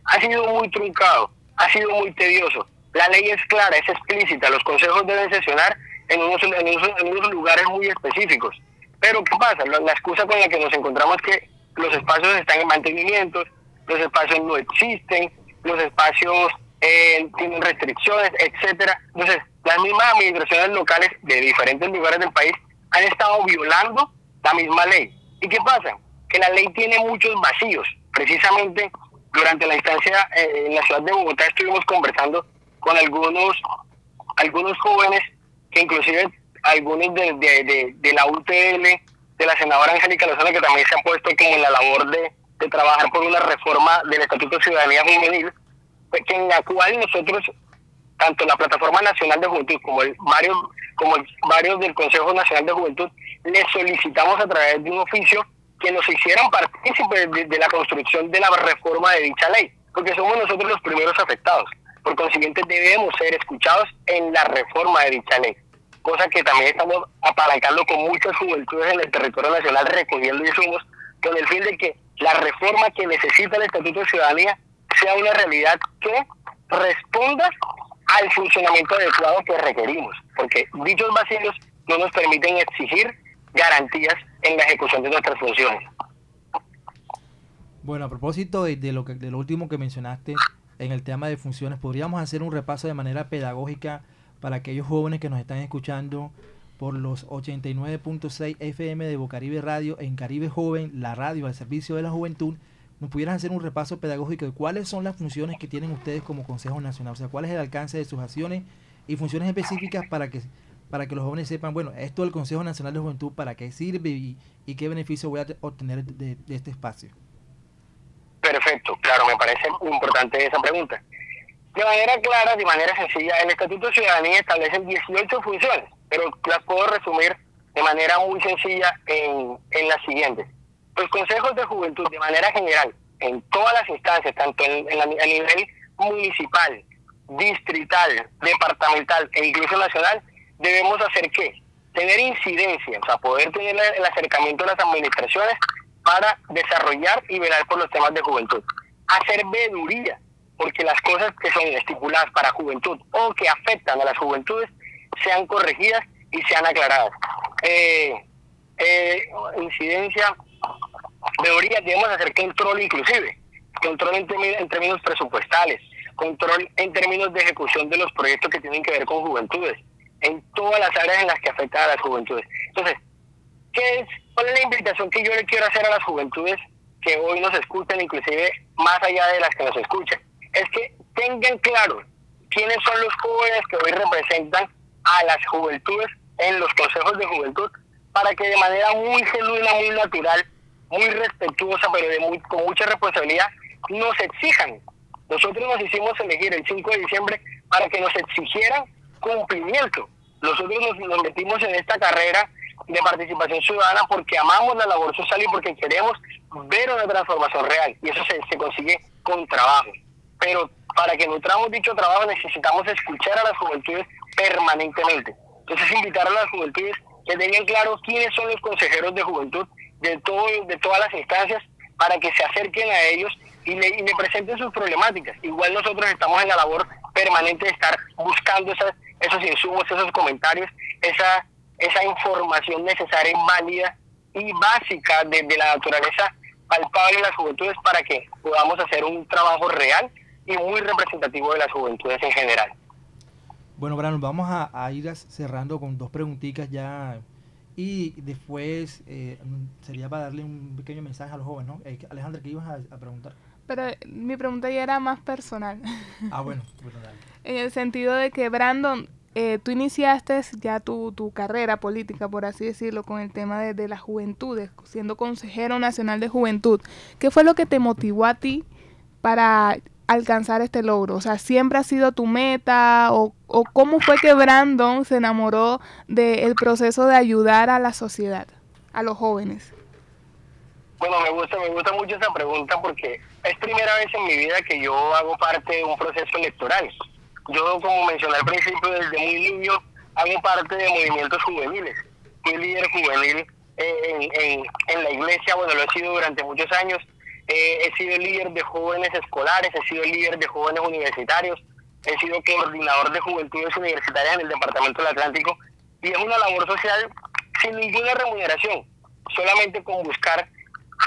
Ha sido muy truncado, ha sido muy tedioso. La ley es clara, es explícita. Los consejos deben sesionar en unos, en unos, lugares muy específicos. Pero ¿qué pasa? La, excusa con la que nos encontramos es que los espacios están en mantenimiento, los espacios no existen, los espacios eh, tienen restricciones, etcétera. Entonces, las mismas administraciones locales de diferentes lugares del país han estado violando la misma ley. ¿Y qué pasa? Que la ley tiene muchos vacíos. Precisamente durante la instancia eh, en la ciudad de Bogotá estuvimos conversando con algunos, algunos jóvenes, que inclusive algunos de, de, de, la UTL, de la senadora Angélica Lozano, que también se han puesto como en la labor de, de trabajar por una reforma del Estatuto de Ciudadanía Juvenil, pues, en la cual nosotros tanto la Plataforma Nacional de Juventud como el varios, como varios del Consejo Nacional de Juventud, les solicitamos a través de un oficio que nos hicieran partícipes de, la construcción de la reforma de dicha ley, porque somos nosotros los primeros afectados. Por consiguiente, debemos ser escuchados en la reforma de dicha ley, cosa que también estamos apalancando con muchas juventudes en el territorio nacional, recogiendo insumos, con el fin de que la reforma que necesita el Estatuto de Ciudadanía sea una realidad que responda al funcionamiento adecuado que requerimos, porque dichos vacíos no nos permiten exigir garantías en la ejecución de nuestras funciones. Bueno, a propósito de, lo que de lo último que mencionaste en el tema de funciones, podríamos hacer un repaso de manera pedagógica para aquellos jóvenes que nos están escuchando, por los 89.6 FM de Bocaribe Radio en Caribe Joven, la radio al servicio de la juventud, nos pudieran hacer un repaso pedagógico de cuáles son las funciones que tienen ustedes como Consejo Nacional, o sea, cuál es el alcance de sus acciones y funciones específicas para que para que los jóvenes sepan, bueno, esto del Consejo Nacional de Juventud, para qué sirve y, qué beneficio voy a obtener de, este espacio. Perfecto, claro, me parece importante esa pregunta. De manera clara, de manera sencilla, el Estatuto de Ciudadanía establece 18 funciones, pero las puedo resumir de manera muy sencilla en, en las siguientes. Los consejos de juventud, de manera general, en todas las instancias, tanto en, a nivel municipal, distrital, departamental e incluso nacional, debemos hacer qué? Tener incidencia, o sea, poder tener el acercamiento de las administraciones para desarrollar y velar por los temas de juventud. Hacer veduría, porque las cosas que son estipuladas para juventud o que afectan a las juventudes sean corregidas y sean aclaradas. Eh, eh, incidencia, veduría, debemos hacer control inclusive, control en, en términos presupuestales, control en términos de ejecución de los proyectos que tienen que ver con juventudes, en todas las áreas en las que afecta a las juventudes. Entonces, ¿qué es, ¿cuál es la invitación que yo le quiero hacer a las juventudes que hoy nos escuchan, inclusive más allá de las que nos escuchan? Es que tengan claro quiénes son los jóvenes que hoy representan a las juventudes en los consejos de juventud para que de manera muy genuina, muy natural, muy respetuosa, pero de muy, con mucha responsabilidad, nos exijan. Nosotros nos hicimos elegir el 5 de diciembre para que nos exigieran cumplimiento. Nosotros nos, metimos en esta carrera de participación ciudadana porque amamos la labor social y porque queremos ver una transformación real. Y eso se, se consigue con trabajo. Pero para que nutramos dicho trabajo necesitamos escuchar a las juventudes permanentemente. Entonces invitar a las juventudes que tengan claro quiénes son los consejeros de juventud de, todo, de todas las instancias para que se acerquen a ellos y le, presenten sus problemáticas. Igual nosotros estamos en la labor permanente de estar buscando esas esos insumos, esos comentarios, esa, esa información necesaria válida y básica de, la naturaleza palpable de las juventudes para que podamos hacer un trabajo real y muy representativo de las juventudes en general. Bueno, Brano, vamos a, ir cerrando con dos preguntitas ya y después eh, sería para darle un pequeño mensaje a los jóvenes, ¿no? Eh, Alejandra, ¿qué ibas a, preguntar? Pero mi pregunta ya era más personal. Ah, bueno, bueno dale en el sentido de que Brandon, eh, tú iniciaste ya tu, tu, carrera política, por así decirlo, con el tema de, de las juventudes, siendo consejero nacional de juventud. ¿Qué fue lo que te motivó a ti para alcanzar este logro? O sea, ¿siempre ha sido tu meta? ¿O, o cómo fue que Brandon se enamoró del proceso de ayudar a la sociedad, a los jóvenes? Bueno, me gusta, me gusta mucho esa pregunta porque es primera vez en mi vida que yo hago parte de un proceso electoral. Yo, como mencioné al principio, desde muy niño hago parte de movimientos juveniles. Fui líder juvenil eh, en, en, la iglesia, bueno, lo he sido durante muchos años. Eh, he sido líder de jóvenes escolares, he sido líder de jóvenes universitarios, he sido coordinador de juventudes universitarias en el Departamento del Atlántico y es una labor social sin ninguna remuneración, solamente con buscar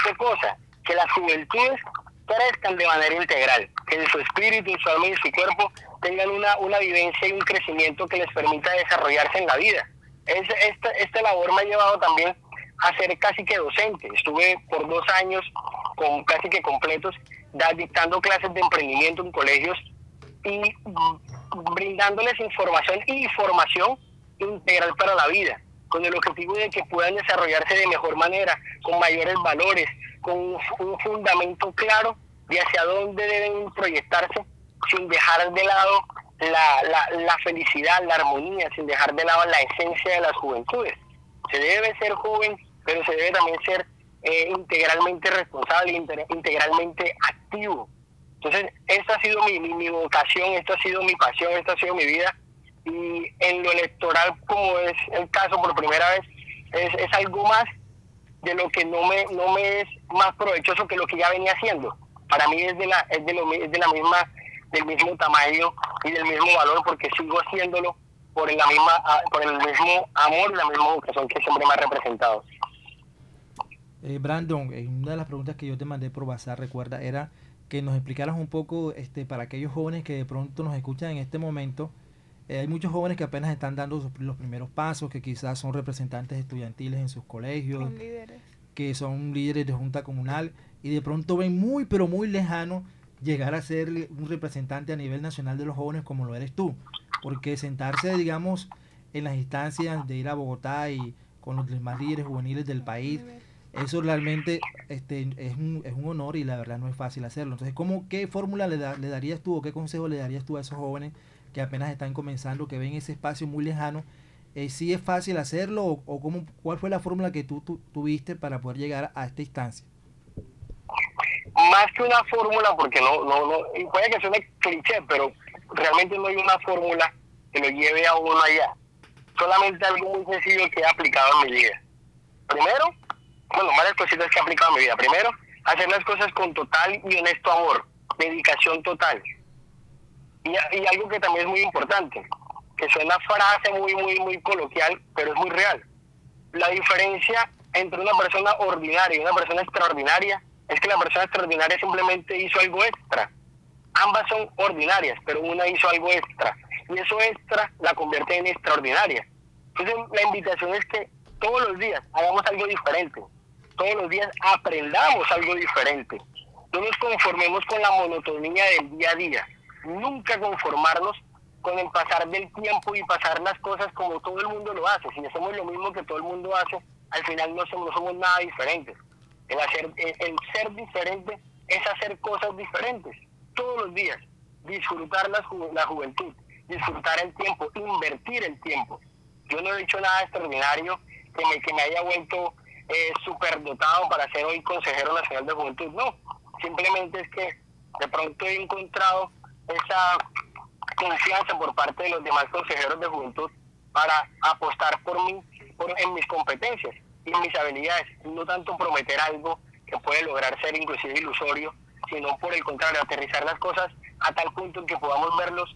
qué cosa, que las juventudes crezcan de manera integral, que en su espíritu, en su alma y en su cuerpo tengan una, una vivencia y un crecimiento que les permita desarrollarse en la vida. Es, esta, esta labor me ha llevado también a ser casi que docente. Estuve por dos años con casi que completos dictando clases de emprendimiento en colegios y brindándoles información y formación integral para la vida, con el objetivo de que puedan desarrollarse de mejor manera, con mayores valores, con un fundamento claro de hacia dónde deben proyectarse sin dejar de lado la, la, felicidad, la armonía, sin dejar de lado la esencia de las juventudes. Se debe ser joven, pero se debe también ser eh, integralmente responsable, integralmente activo. Entonces, esta ha sido mi, mi, vocación, esta ha sido mi pasión, esta ha sido mi vida. Y en lo electoral, como es el caso por primera vez, es, algo más de lo que no me, no me es más provechoso que lo que ya venía haciendo. Para mí es de la, es de, lo, es de la misma del mismo tamaño y del mismo valor porque sigo haciéndolo por la misma ah, por el mismo amor y la misma vocación que siempre me ha representado. Eh, Brandon, eh, una de las preguntas que yo te mandé por WhatsApp, recuerda, era que nos explicaras un poco este para aquellos jóvenes que de pronto nos escuchan en este momento, Eh, hay muchos jóvenes que apenas están dando los primeros pasos, que quizás son representantes estudiantiles en sus colegios, que son líderes de junta comunal y de pronto ven muy, pero muy lejano llegar a ser un representante a nivel nacional de los jóvenes como lo eres tú. Porque sentarse, digamos, en las instancias de ir a Bogotá y con los demás líderes juveniles del país, eso realmente este, es, un, es un honor y la verdad no es fácil hacerlo. Entonces, ¿cómo, ¿qué fórmula le, le darías tú o qué consejo le darías tú a esos jóvenes que apenas están comenzando, que ven ese espacio muy lejano, eh, ¿sí es fácil hacerlo o, cómo, cuál fue la fórmula que tú, tuviste para poder llegar a esta instancia? Más que una fórmula, porque no, no, no, puede que suene cliché, pero realmente no hay una fórmula que lo lleve a uno allá. Solamente algo muy sencillo que he aplicado en mi vida. Primero, bueno, varias cositas que he aplicado en mi vida. Primero, hacer las cosas con total y honesto amor, dedicación total. Y, algo que también es muy importante, que suena frase muy, muy, muy coloquial, pero es muy real. La diferencia entre una persona ordinaria y una persona extraordinaria es que la persona extraordinaria simplemente hizo algo extra. Ambas son ordinarias, pero una hizo algo extra. Y eso extra la convierte en extraordinaria. Entonces la invitación es que todos los días hagamos algo diferente. Todos los días aprendamos algo diferente. No nos conformemos con la monotonía del día a día nunca conformarnos con el pasar del tiempo y pasar las cosas como todo el mundo lo hace. Si hacemos lo mismo que todo el mundo hace, al final no somos, nada diferentes. El, hacer, el, ser diferente es hacer cosas diferentes todos los días. Disfrutar la, la juventud, disfrutar el tiempo, invertir el tiempo. Yo no he hecho nada extraordinario que me haya vuelto eh, superdotado para ser hoy consejero nacional de juventud. No, simplemente es que de pronto he encontrado esa confianza por parte de los demás consejeros de juventud para apostar por mí, por, en mis competencias y en mis habilidades, no tanto prometer algo que puede lograr ser inclusive ilusorio, sino por el contrario, aterrizar las cosas a tal punto en que podamos verlos,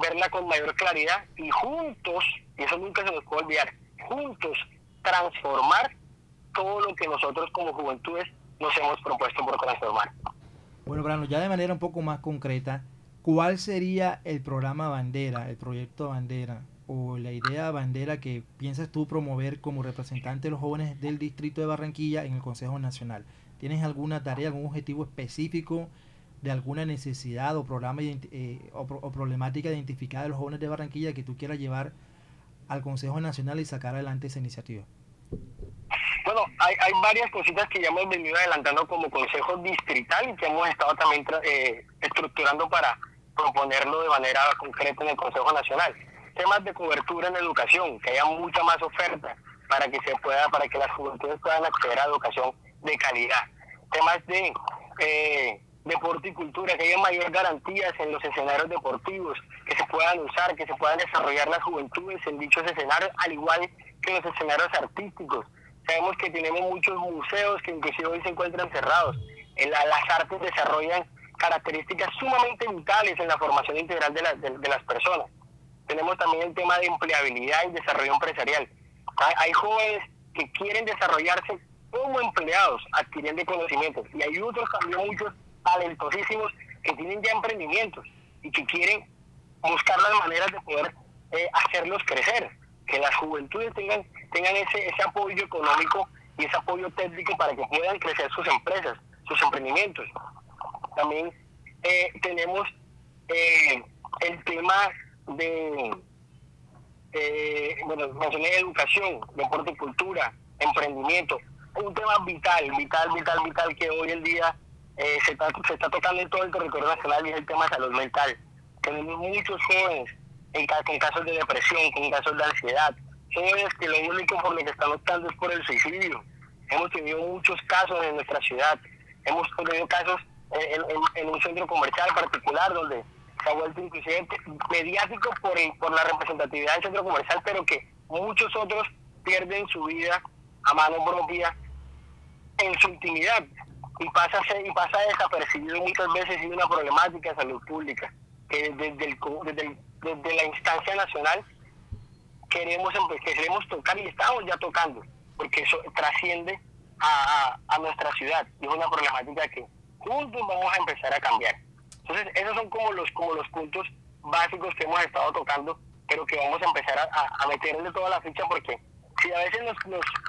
verla con mayor claridad y juntos, y eso nunca se nos puede olvidar, juntos transformar todo lo que nosotros como juventudes nos hemos propuesto por transformar. Bueno, Brano, ya de manera un poco más concreta, ¿Cuál sería el programa bandera, el proyecto bandera o la idea bandera que piensas tú promover como representante de los jóvenes del distrito de Barranquilla en el Consejo Nacional? ¿Tienes alguna tarea, algún objetivo específico de alguna necesidad o programa eh, o, problemática identificada de los jóvenes de Barranquilla que tú quieras llevar al Consejo Nacional y sacar adelante esa iniciativa? Bueno, hay, hay varias cositas que ya hemos venido adelantando como Consejo Distrital y que hemos estado también eh, estructurando para proponerlo de manera concreta en el Consejo Nacional. Temas de cobertura en educación, que haya mucha más oferta para que se pueda, para que las juventudes puedan acceder a educación de calidad. Temas de eh, deporte y cultura, que haya mayor garantías en los escenarios deportivos, que se puedan usar, que se puedan desarrollar las juventudes en dichos escenarios, al igual que los escenarios artísticos. Sabemos que tenemos muchos museos que inclusive hoy se encuentran cerrados. Las artes desarrollan características sumamente vitales en la formación integral de, de, las personas. Tenemos también el tema de empleabilidad y desarrollo empresarial. Hay, jóvenes que quieren desarrollarse como empleados, adquiriendo conocimientos. Y hay otros también, muchos talentosísimos, que tienen ya emprendimientos y que quieren buscar las maneras de poder eh, hacerlos crecer. Que las juventudes tengan, tengan ese, ese apoyo económico y ese apoyo técnico para que puedan crecer sus empresas, sus emprendimientos. También eh, tenemos eh, el tema de, eh, bueno, mencioné educación, deporte y cultura, emprendimiento, un tema vital, vital, vital, vital que hoy en día se, está, se está tocando en todo el territorio nacional y es el tema de salud mental. Tenemos muchos jóvenes en, con casos de depresión, con casos de ansiedad, jóvenes que lo único por lo que están optando es por el suicidio. Hemos tenido muchos casos en nuestra ciudad, hemos tenido casos en, un centro comercial particular donde se ha vuelto inclusive mediático por, la representatividad del centro comercial, pero que muchos otros pierden su vida a mano propia en su intimidad. Y pasa y pasa desapercibido muchas veces y una problemática de salud pública que desde, el, desde, desde la instancia nacional queremos queremos tocar y estamos ya tocando porque eso trasciende a, a nuestra ciudad y es una problemática que juntos vamos a empezar a cambiar. Entonces, esos son como los, como los puntos básicos que hemos estado tocando pero que vamos a empezar a, a meterle toda la ficha porque si a veces nos,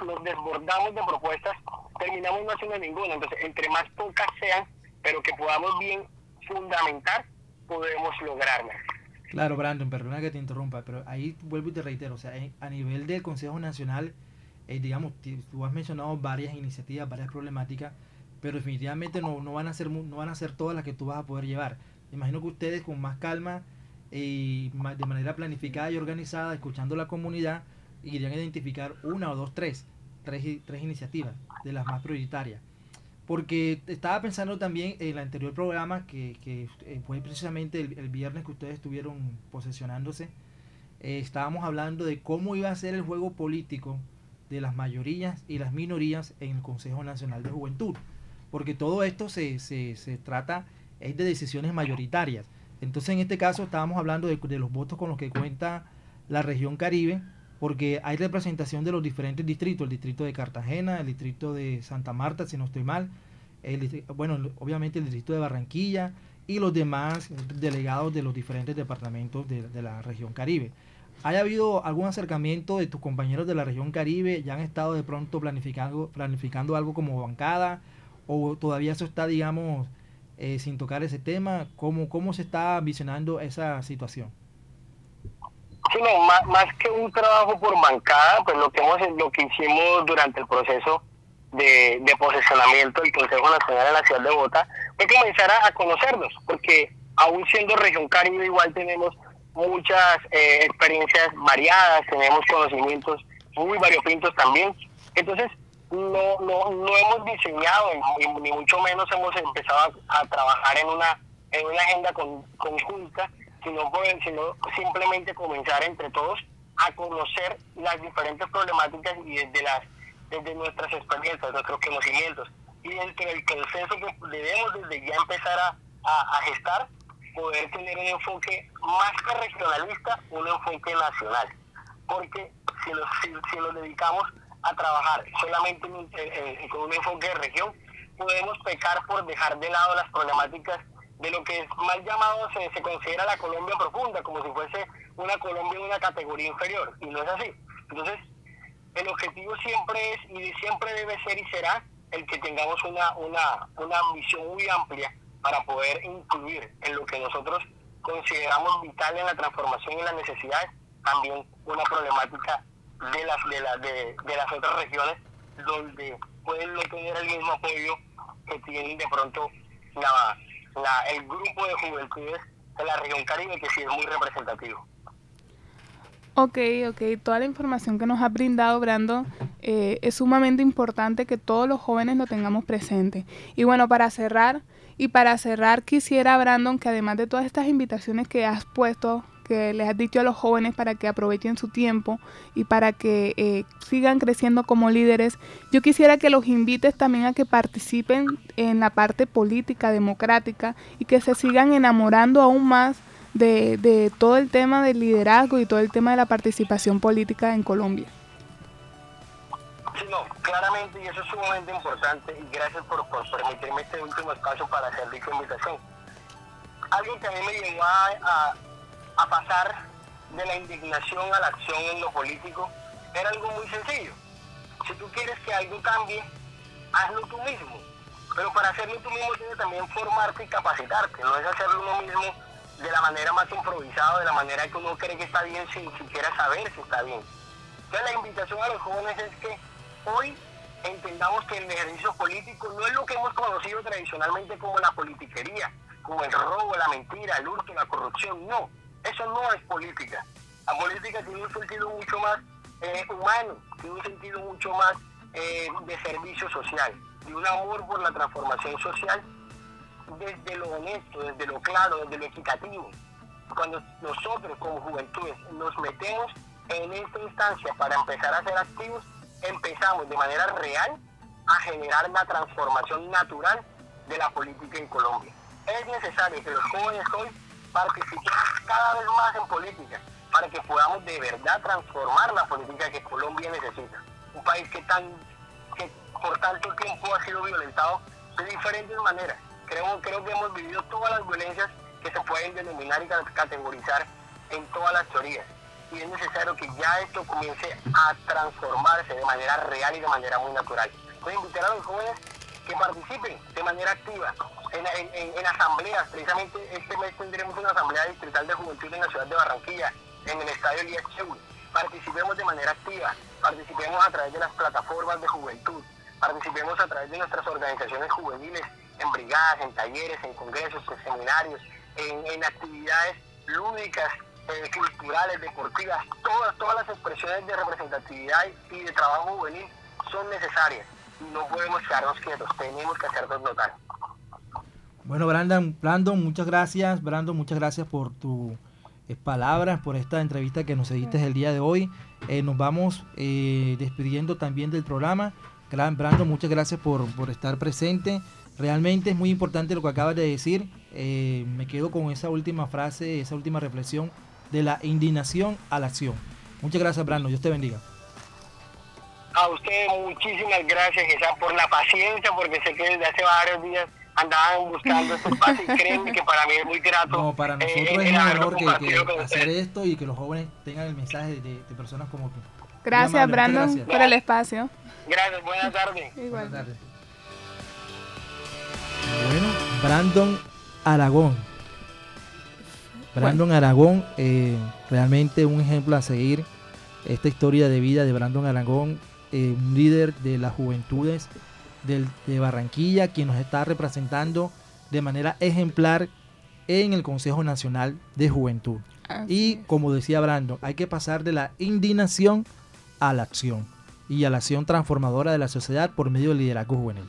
nos, desbordamos de propuestas, terminamos no haciendo ninguna. Entonces, entre más pocas sean, pero que podamos bien fundamentar, podemos lograrlas. Claro, Brandon, perdona que te interrumpa, pero ahí vuelvo y te reitero, o sea, a nivel del Consejo Nacional, eh, digamos, tú has mencionado varias iniciativas, varias problemáticas, pero definitivamente no, no, van a ser, no van a ser todas las que tú vas a poder llevar. Imagino que ustedes con más calma y de manera planificada y organizada, escuchando la comunidad, irían a identificar una o dos, tres, tres, tres iniciativas de las más prioritarias. Porque estaba pensando también en el anterior programa, que, que eh, fue precisamente el, viernes que ustedes estuvieron posesionándose, eh, estábamos hablando de cómo iba a ser el juego político de las mayorías y las minorías en el Consejo Nacional de Juventud. Porque todo esto se, se, se trata es de decisiones mayoritarias. Entonces en este caso estábamos hablando de, de los votos con los que cuenta la región Caribe, porque hay representación de los diferentes distritos, el distrito de Cartagena, el distrito de Santa Marta, si no estoy mal, el, bueno, obviamente el distrito de Barranquilla y los demás delegados de los diferentes departamentos de, la región Caribe. ¿Ha habido algún acercamiento de tus compañeros de la región Caribe? ¿Ya han estado de pronto planificando, planificando algo como bancada? ¿O todavía eso está, digamos, eh, sin tocar ese tema? ¿Cómo, ¿Cómo se está visionando esa situación? No, más, más que un trabajo por bancada, pues lo que hemos, lo que hicimos durante el proceso de, de posesionamiento del Consejo Nacional en la ciudad de Bogotá fue comenzar a, conocernos, porque aún siendo región Caribe igual tenemos muchas eh, experiencias variadas, tenemos conocimientos muy variopintos también. Entonces, no, no, no hemos diseñado, ni, mucho menos hemos empezado a, trabajar en una, en una agenda con, conjunta sino, sino simplemente comenzar entre todos a conocer las diferentes problemáticas y desde, las, desde nuestras experiencias, nuestros conocimientos y desde el consenso que debemos desde ya empezar a, a, gestar, poder tener un enfoque más que regionalista, un enfoque nacional. Porque si nos, si, nos dedicamos a trabajar solamente con un enfoque de región, podemos pecar por dejar de lado las problemáticas de lo que es mal llamado se, se considera la Colombia profunda, como si fuese una Colombia en una categoría inferior, y no es así. Entonces, el objetivo siempre es y siempre debe ser y será el que tengamos una, una, una visión muy amplia para poder incluir en lo que nosotros consideramos vital en la transformación y las necesidades, también una problemática de las, de, la, de, de las otras regiones donde pueden no tener el mismo apoyo que tienen de pronto la, el grupo de juventudes de la región Caribe, que sí es muy representativo. Ok, ok, toda la información que nos ha brindado Brando eh, es sumamente importante que todos los jóvenes lo tengamos presente. Y bueno, para cerrar, y para cerrar quisiera, Brandon, que además de todas estas invitaciones que has puesto que les has dicho a los jóvenes para que aprovechen su tiempo y para que eh, sigan creciendo como líderes. Yo quisiera que los invites también a que participen en la parte política, democrática y que se sigan enamorando aún más de, de todo el tema del liderazgo y todo el tema de la participación política en Colombia. Sí, no, claramente, y eso es sumamente importante, y gracias por, permitirme este último espacio para hacer dicha invitación. Algo que a mí me llevó a pasar de la indignación a la acción en lo político era algo muy sencillo. Si tú quieres que algo cambie, hazlo tú mismo. Pero para hacerlo tú mismo tienes también formarte y capacitarte. No es hacerlo uno mismo de la manera más improvisada, de la manera que uno cree que está bien sin siquiera saber si está bien. Entonces la invitación a los jóvenes es que hoy entendamos que el ejercicio político no es lo que hemos conocido tradicionalmente como la politiquería, como el robo, la mentira, el hurto, la corrupción, no eso no es política. La política tiene un sentido mucho más eh, humano, tiene un sentido mucho más eh, de servicio social, de un amor por la transformación social desde lo honesto, desde lo claro, desde lo equitativo. Cuando nosotros como juventudes nos metemos en esta instancia para empezar a ser activos, empezamos de manera real a generar una transformación natural de la política en Colombia. Es necesario que los jóvenes hoy participemos cada vez más en política para que podamos de verdad transformar la política que Colombia necesita. Un país que, tan, que por tanto tiempo ha sido violentado de diferentes maneras. Creo, creo que hemos vivido todas las violencias que se pueden denominar y categorizar en todas las teorías. y es necesario que ya esto comience a transformarse de manera real y de manera muy natural. A invitar a los jóvenes que participen de manera activa en, asambleas. Precisamente este mes tendremos una asamblea distrital de juventud en la ciudad de Barranquilla, en el estadio Elías. Participemos de manera activa, participemos a través de las plataformas de juventud, participemos a través de nuestras organizaciones juveniles, en brigadas, en talleres, en congresos, en seminarios, en, actividades lúdicas, eh, culturales, deportivas, todas, todas las expresiones de representatividad y de trabajo juvenil son necesarias no podemos quedarnos quietos, tenemos que hacernos notar. Bueno, Brandon, Brandon, muchas gracias. Brandon, muchas gracias por tus eh, palabras, por esta entrevista que nos diste el día de hoy. Eh, nos vamos eh, despidiendo también del programa. Brandon, muchas gracias por, por, estar presente. Realmente es muy importante lo que acabas de decir. me quedo con esa última frase, esa última reflexión de la indignación a la acción. Muchas gracias, Brandon. Dios te bendiga. A usted muchísimas gracias, por la paciencia, porque sé que desde hace varios días andaban buscando este espacio y que para mí es muy grato. No, para nosotros eh, es un honor que, hacer esto y que los jóvenes tengan el mensaje de, personas como tú. Gracias, Brandon, por el espacio. Gracias, buenas tardes. Buenas tardes. Bueno, Brandon Aragón. Brandon Aragón, eh, realmente un ejemplo a seguir. Esta historia de vida de Brandon Aragón, eh, un líder de las juventudes de Barranquilla, quien nos está representando de manera ejemplar en el Consejo Nacional de Juventud. y como decía Brando, hay que pasar de la indignación a la acción y a la acción transformadora de la sociedad por medio del liderazgo juvenil.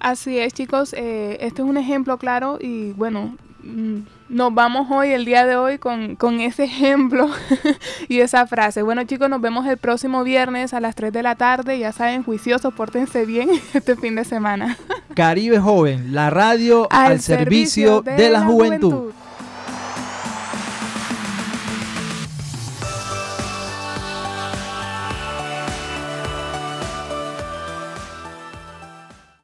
Así es, chicos. Eh, este es un ejemplo claro y bueno, Mm, nos vamos hoy, el día de hoy, con, ese ejemplo y esa frase. Bueno chicos, nos vemos el próximo viernes a las 3 de la tarde. Ya saben, juiciosos, pórtense bien este fin de semana. Caribe Joven, la radio al, servicio, de, la, juventud.